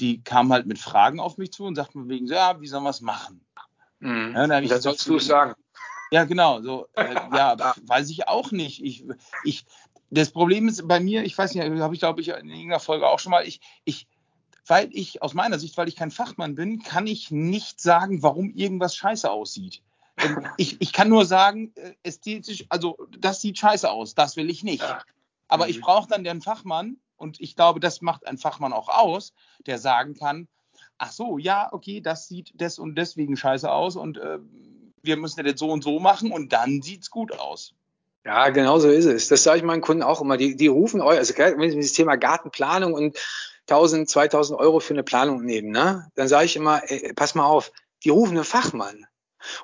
die kamen halt mit Fragen auf mich zu und sagten wegen, ja, wie sollen wir es machen? Mhm. Ja, dann, dann sollst du es sagen. Ja, genau. So, äh, ja, weiß ich auch nicht. Ich, ich, das Problem ist bei mir, ich weiß nicht, habe ich glaube ich in irgendeiner Folge auch schon mal, ich, ich, weil ich aus meiner Sicht, weil ich kein Fachmann bin, kann ich nicht sagen, warum irgendwas scheiße aussieht. Ähm, ich, ich kann nur sagen, äh, ästhetisch, also das sieht scheiße aus, das will ich nicht. Aber mhm. ich brauche dann den Fachmann, und ich glaube, das macht ein Fachmann auch aus, der sagen kann, ach so, ja, okay, das sieht des und deswegen scheiße aus und äh, wir müssen das so und so machen und dann sieht's gut aus. Ja, genau so ist es. Das sage ich meinen Kunden auch immer. Die, die rufen euch, also wenn Sie das Thema Gartenplanung und 1000, 2000 Euro für eine Planung nehmen, ne? dann sage ich immer, ey, pass mal auf, die rufen einen Fachmann.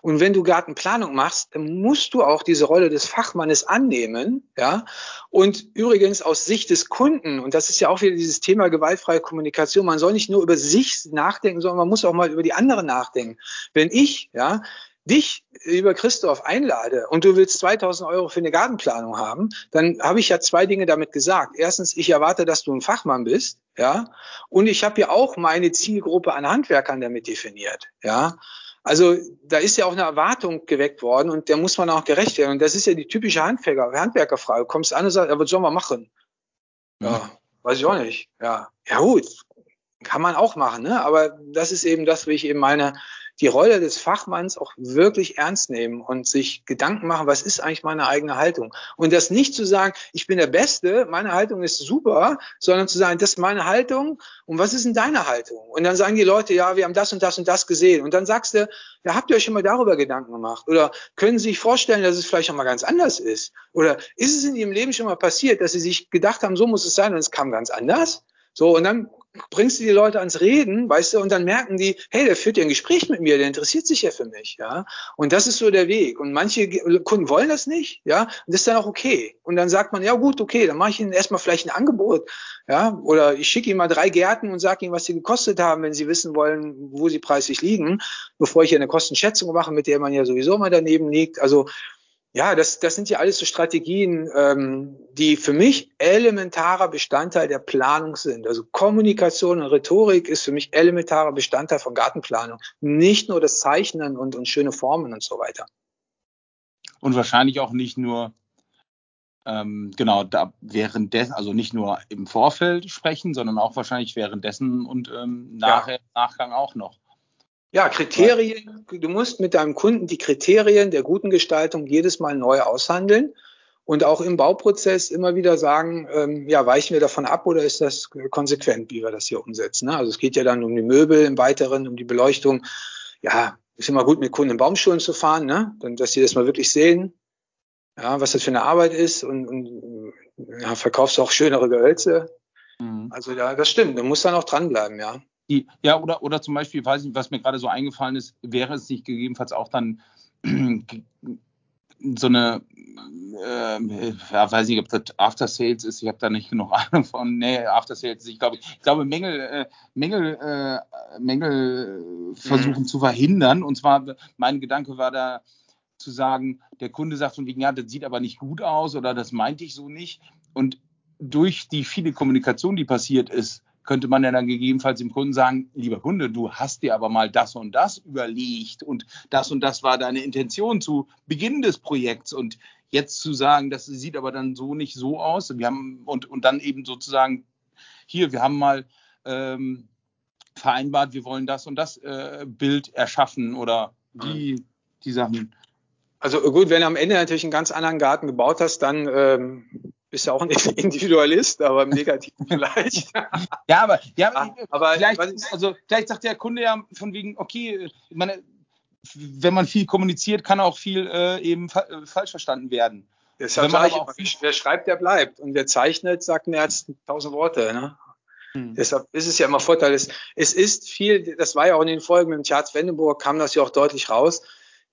Und wenn du Gartenplanung machst, dann musst du auch diese Rolle des Fachmannes annehmen, ja. Und übrigens aus Sicht des Kunden, und das ist ja auch wieder dieses Thema gewaltfreie Kommunikation, man soll nicht nur über sich nachdenken, sondern man muss auch mal über die anderen nachdenken. Wenn ich, ja, dich, lieber Christoph, einlade und du willst 2000 Euro für eine Gartenplanung haben, dann habe ich ja zwei Dinge damit gesagt. Erstens, ich erwarte, dass du ein Fachmann bist, ja, und ich habe ja auch meine Zielgruppe an Handwerkern damit definiert, ja. Also da ist ja auch eine Erwartung geweckt worden und der muss man auch gerecht werden. Und das ist ja die typische Handwerker, Handwerkerfrage. Du kommst an und sagst, ja, was sollen wir machen? Ja, weiß ich auch nicht. Ja, ja gut, kann man auch machen, ne? Aber das ist eben das, wie ich eben meine, die Rolle des Fachmanns auch wirklich ernst nehmen und sich Gedanken machen, was ist eigentlich meine eigene Haltung? Und das nicht zu sagen, ich bin der Beste, meine Haltung ist super, sondern zu sagen, das ist meine Haltung und was ist denn deine Haltung? Und dann sagen die Leute, ja, wir haben das und das und das gesehen. Und dann sagst du, ja, habt ihr euch schon mal darüber Gedanken gemacht? Oder können Sie sich vorstellen, dass es vielleicht auch mal ganz anders ist? Oder ist es in Ihrem Leben schon mal passiert, dass Sie sich gedacht haben, so muss es sein und es kam ganz anders? So, und dann bringst du die Leute ans Reden, weißt du, und dann merken die, hey, der führt ja ein Gespräch mit mir, der interessiert sich ja für mich, ja. Und das ist so der Weg. Und manche Kunden wollen das nicht, ja, und das ist dann auch okay. Und dann sagt man, ja gut, okay, dann mache ich ihnen erstmal vielleicht ein Angebot, ja, oder ich schicke ihnen mal drei Gärten und sage ihnen, was sie gekostet haben, wenn sie wissen wollen, wo sie preislich liegen, bevor ich eine Kostenschätzung mache, mit der man ja sowieso mal daneben liegt. Also ja, das, das sind ja alles so Strategien, ähm, die für mich elementarer Bestandteil der Planung sind. Also Kommunikation und Rhetorik ist für mich elementarer Bestandteil von Gartenplanung. Nicht nur das Zeichnen und, und schöne Formen und so weiter. Und wahrscheinlich auch nicht nur, ähm, genau, da währenddessen, also nicht nur im Vorfeld sprechen, sondern auch wahrscheinlich währenddessen und ähm, nachher, ja. Nachgang auch noch. Ja, Kriterien. Du musst mit deinem Kunden die Kriterien der guten Gestaltung jedes Mal neu aushandeln und auch im Bauprozess immer wieder sagen, ähm, ja, weichen wir davon ab oder ist das konsequent, wie wir das hier umsetzen? Ne? Also es geht ja dann um die Möbel im Weiteren, um die Beleuchtung. Ja, ist immer gut, mit Kunden in Baumschulen zu fahren, ne? Dann, dass sie das mal wirklich sehen, ja, was das für eine Arbeit ist und, und ja, verkaufst auch schönere Gehölze. Mhm. Also ja, das stimmt. Du musst dann auch dranbleiben, ja. Die, ja, oder, oder zum Beispiel, weiß nicht, was mir gerade so eingefallen ist, wäre es nicht gegebenenfalls auch dann [clears throat] so eine, äh, ja, weiß nicht, ob das After Sales ist, ich habe da nicht genug [laughs] Ahnung von, nee, After Sales, ich glaube, ich glaube, Mängel, äh, Mängel, äh, Mängel versuchen mhm. zu verhindern. Und zwar, mein Gedanke war da zu sagen, der Kunde sagt von wegen, ja, das sieht aber nicht gut aus oder das meinte ich so nicht. Und durch die viele Kommunikation, die passiert ist, könnte man ja dann gegebenenfalls dem Kunden sagen, lieber Kunde, du hast dir aber mal das und das überlegt und das und das war deine Intention zu Beginn des Projekts und jetzt zu sagen, das sieht aber dann so nicht so aus. Wir haben und, und dann eben sozusagen hier, wir haben mal ähm, vereinbart, wir wollen das und das äh, Bild erschaffen oder die, die Sachen. Also gut, wenn du am Ende natürlich einen ganz anderen Garten gebaut hast, dann ähm, bist ja auch ein [laughs] Individualist, aber im Negativen [laughs] vielleicht. ja, aber, ja, ah, aber vielleicht, also, vielleicht sagt der Kunde ja von wegen, okay, meine, wenn man viel kommuniziert, kann auch viel äh, eben fa äh, falsch verstanden werden. Deshalb sage ich, auch, wer schreibt, der bleibt. Und wer zeichnet, sagt mehr als tausend Worte. Ne? Hm. Deshalb ist es ja immer Vorteil. Es, es ist viel, das war ja auch in den Folgen mit dem Charles Wendenburg, kam das ja auch deutlich raus.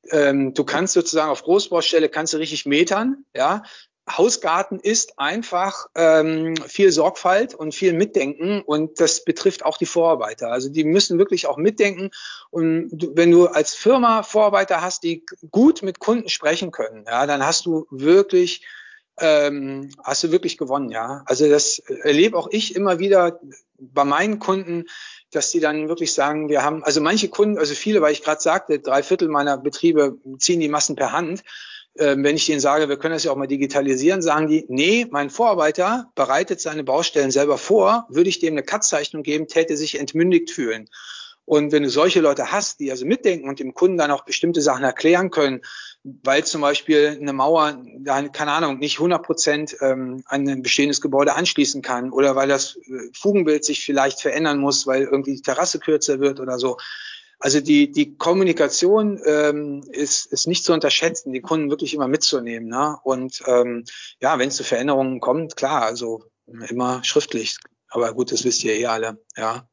Ähm, du kannst sozusagen auf Großbaustelle kannst du richtig metern, ja. Hausgarten ist einfach ähm, viel Sorgfalt und viel Mitdenken und das betrifft auch die Vorarbeiter. Also die müssen wirklich auch mitdenken und du, wenn du als Firma Vorarbeiter hast, die gut mit Kunden sprechen können, ja, dann hast du wirklich ähm, hast du wirklich gewonnen, ja. Also das erlebe auch ich immer wieder bei meinen Kunden, dass die dann wirklich sagen, wir haben, also manche Kunden, also viele, weil ich gerade sagte, drei Viertel meiner Betriebe ziehen die Massen per Hand ähm, wenn ich denen sage, wir können das ja auch mal digitalisieren, sagen die, nee, mein Vorarbeiter bereitet seine Baustellen selber vor, würde ich dem eine Cut-Zeichnung geben, täte sich entmündigt fühlen. Und wenn du solche Leute hast, die also mitdenken und dem Kunden dann auch bestimmte Sachen erklären können, weil zum Beispiel eine Mauer, keine Ahnung, nicht 100 Prozent ähm, an ein bestehendes Gebäude anschließen kann oder weil das äh, Fugenbild sich vielleicht verändern muss, weil irgendwie die Terrasse kürzer wird oder so, Also die, die Kommunikation ähm, ist, ist nicht zu unterschätzen, die Kunden wirklich immer mitzunehmen. Ne? Und ähm, ja, wenn es zu Veränderungen kommt, klar, also immer schriftlich. Aber gut, das wisst ihr eh alle, ja.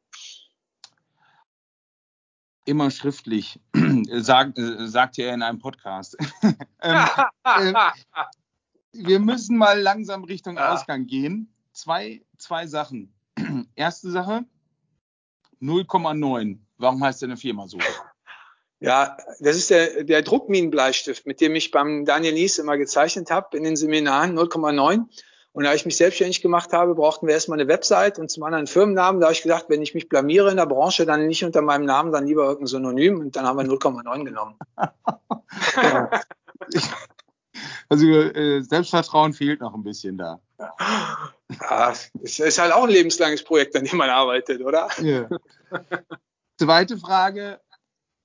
Immer schriftlich, [clears throat] sagt, sagt er in einem Podcast. [laughs] ähm, äh, wir müssen mal langsam Richtung ja. Ausgang gehen. Zwei, zwei Sachen. [clears throat] Erste Sache, 0,9. Warum heißt deine Firma so? [laughs] Ja, das ist der, der Druckminenbleistift, mit dem ich beim Daniel Nies immer gezeichnet habe in den Seminaren 0,9. Und da ich mich selbstständig gemacht habe, brauchten wir erstmal eine Website und zum anderen Firmennamen. Da habe ich gedacht, wenn ich mich blamiere in der Branche, dann nicht unter meinem Namen, dann lieber irgendein Synonym. Und dann haben wir 0,9 genommen. [laughs] ja. Also äh, Selbstvertrauen fehlt noch ein bisschen da. Ja, es ist halt auch ein lebenslanges Projekt, an dem man arbeitet, oder? Ja. [laughs] Zweite Frage,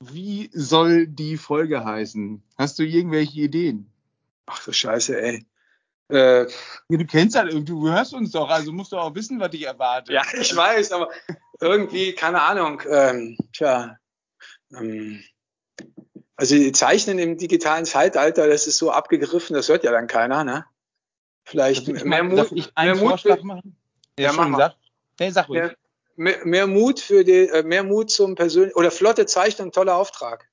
wie soll die Folge heißen? Hast du irgendwelche Ideen? Ach du Scheiße, ey. Äh, du kennst halt, du hörst uns doch, also musst du auch wissen, was dich erwartet. Ja, ich weiß, aber irgendwie, keine Ahnung, ähm, tja, ähm, also die Zeichnen im digitalen Zeitalter, das ist so abgegriffen, das hört ja dann keiner, ne? Vielleicht mehr mal, Mut. ich einen mehr Vorschlag Mut machen? Ja, ja mach mal. Nee, sag ruhig. Mehr, mehr, mehr Mut für die, äh, mehr Mut zum persönlichen oder flotte Zeichnung, toller Auftrag.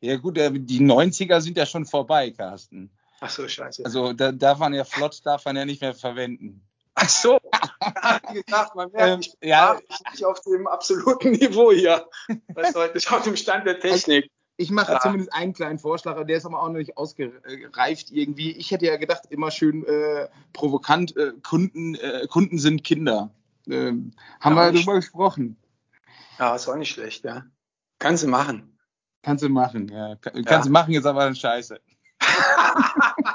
Ja gut, die 90er sind ja schon vorbei, Carsten. Ach so, scheiße. Also da darf man ja flott, darf man ja nicht mehr verwenden. Ach so, [laughs] wie gesagt, man merkt, ähm, ich bin ja, nicht auf dem absoluten Niveau hier. Das heute nicht auf dem Stand der Technik. Ich mache ja. zumindest einen kleinen Vorschlag, aber der ist aber auch noch nicht ausgereift irgendwie. Ich hätte ja gedacht, immer schön äh, provokant, äh, Kunden, äh, Kunden sind Kinder. Ähm, haben ja, wir darüber gesprochen. Ja, ist auch nicht schlecht, ja. Kannst du machen. Kannst du machen, ja. Kannst ja. du machen, jetzt aber dann scheiße. [laughs]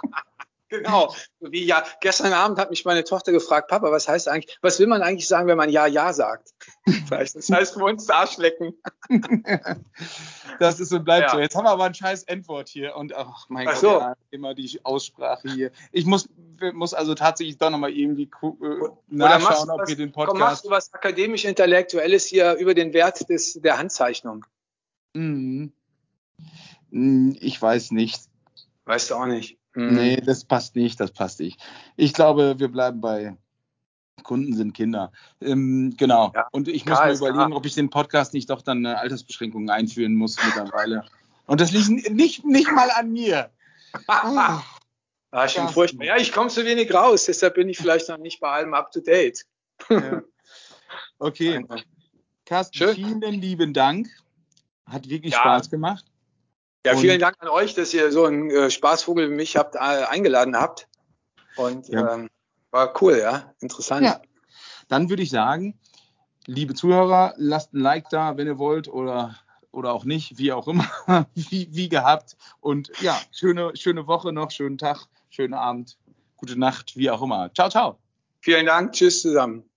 genau. Wie ja, gestern Abend hat mich meine Tochter gefragt, Papa, was heißt eigentlich, was will man eigentlich sagen, wenn man Ja, Ja sagt? [laughs] das heißt uns Arschlecken. [laughs] das ist und bleibt ja. so. Jetzt haben wir aber ein scheiß Endwort hier und ach mein ach Gott, so. ja, immer die Aussprache hier. Ich muss, muss also tatsächlich doch nochmal irgendwie äh, nachschauen, ob was, wir den Podcast. Komm, machst du was akademisch-intellektuelles hier über den Wert des, der Handzeichnung? Mhm. Hm, ich weiß nicht. Weißt du auch nicht. Mhm. Nee, das passt nicht, das passt nicht. Ich glaube, wir bleiben bei Kunden sind Kinder. Ähm, genau. Ja, und ich muss mir überlegen, klar. ob ich den Podcast nicht doch dann eine Altersbeschränkung einführen muss mittlerweile. Und das liegt nicht, nicht mal an mir. [laughs] ah, schon furchtbar. Ja, ich komme zu wenig raus, deshalb bin ich vielleicht noch nicht bei allem up to date. ja. [laughs] Okay. Carsten, Schön. vielen lieben Dank. Hat wirklich ja. Spaß gemacht. Ja, vielen und, Dank an euch, dass ihr so einen äh, Spaßvogel wie mich habt, äh, eingeladen habt. Und ja. ähm, war cool, ja, interessant. Ja. Dann würde ich sagen, liebe Zuhörer, lasst ein Like da, wenn ihr wollt oder oder auch nicht, wie auch immer, [laughs] wie, wie gehabt. Und ja, schöne, schöne Woche noch, schönen Tag, schönen Abend, gute Nacht, wie auch immer. Ciao, ciao. Vielen Dank, tschüss zusammen.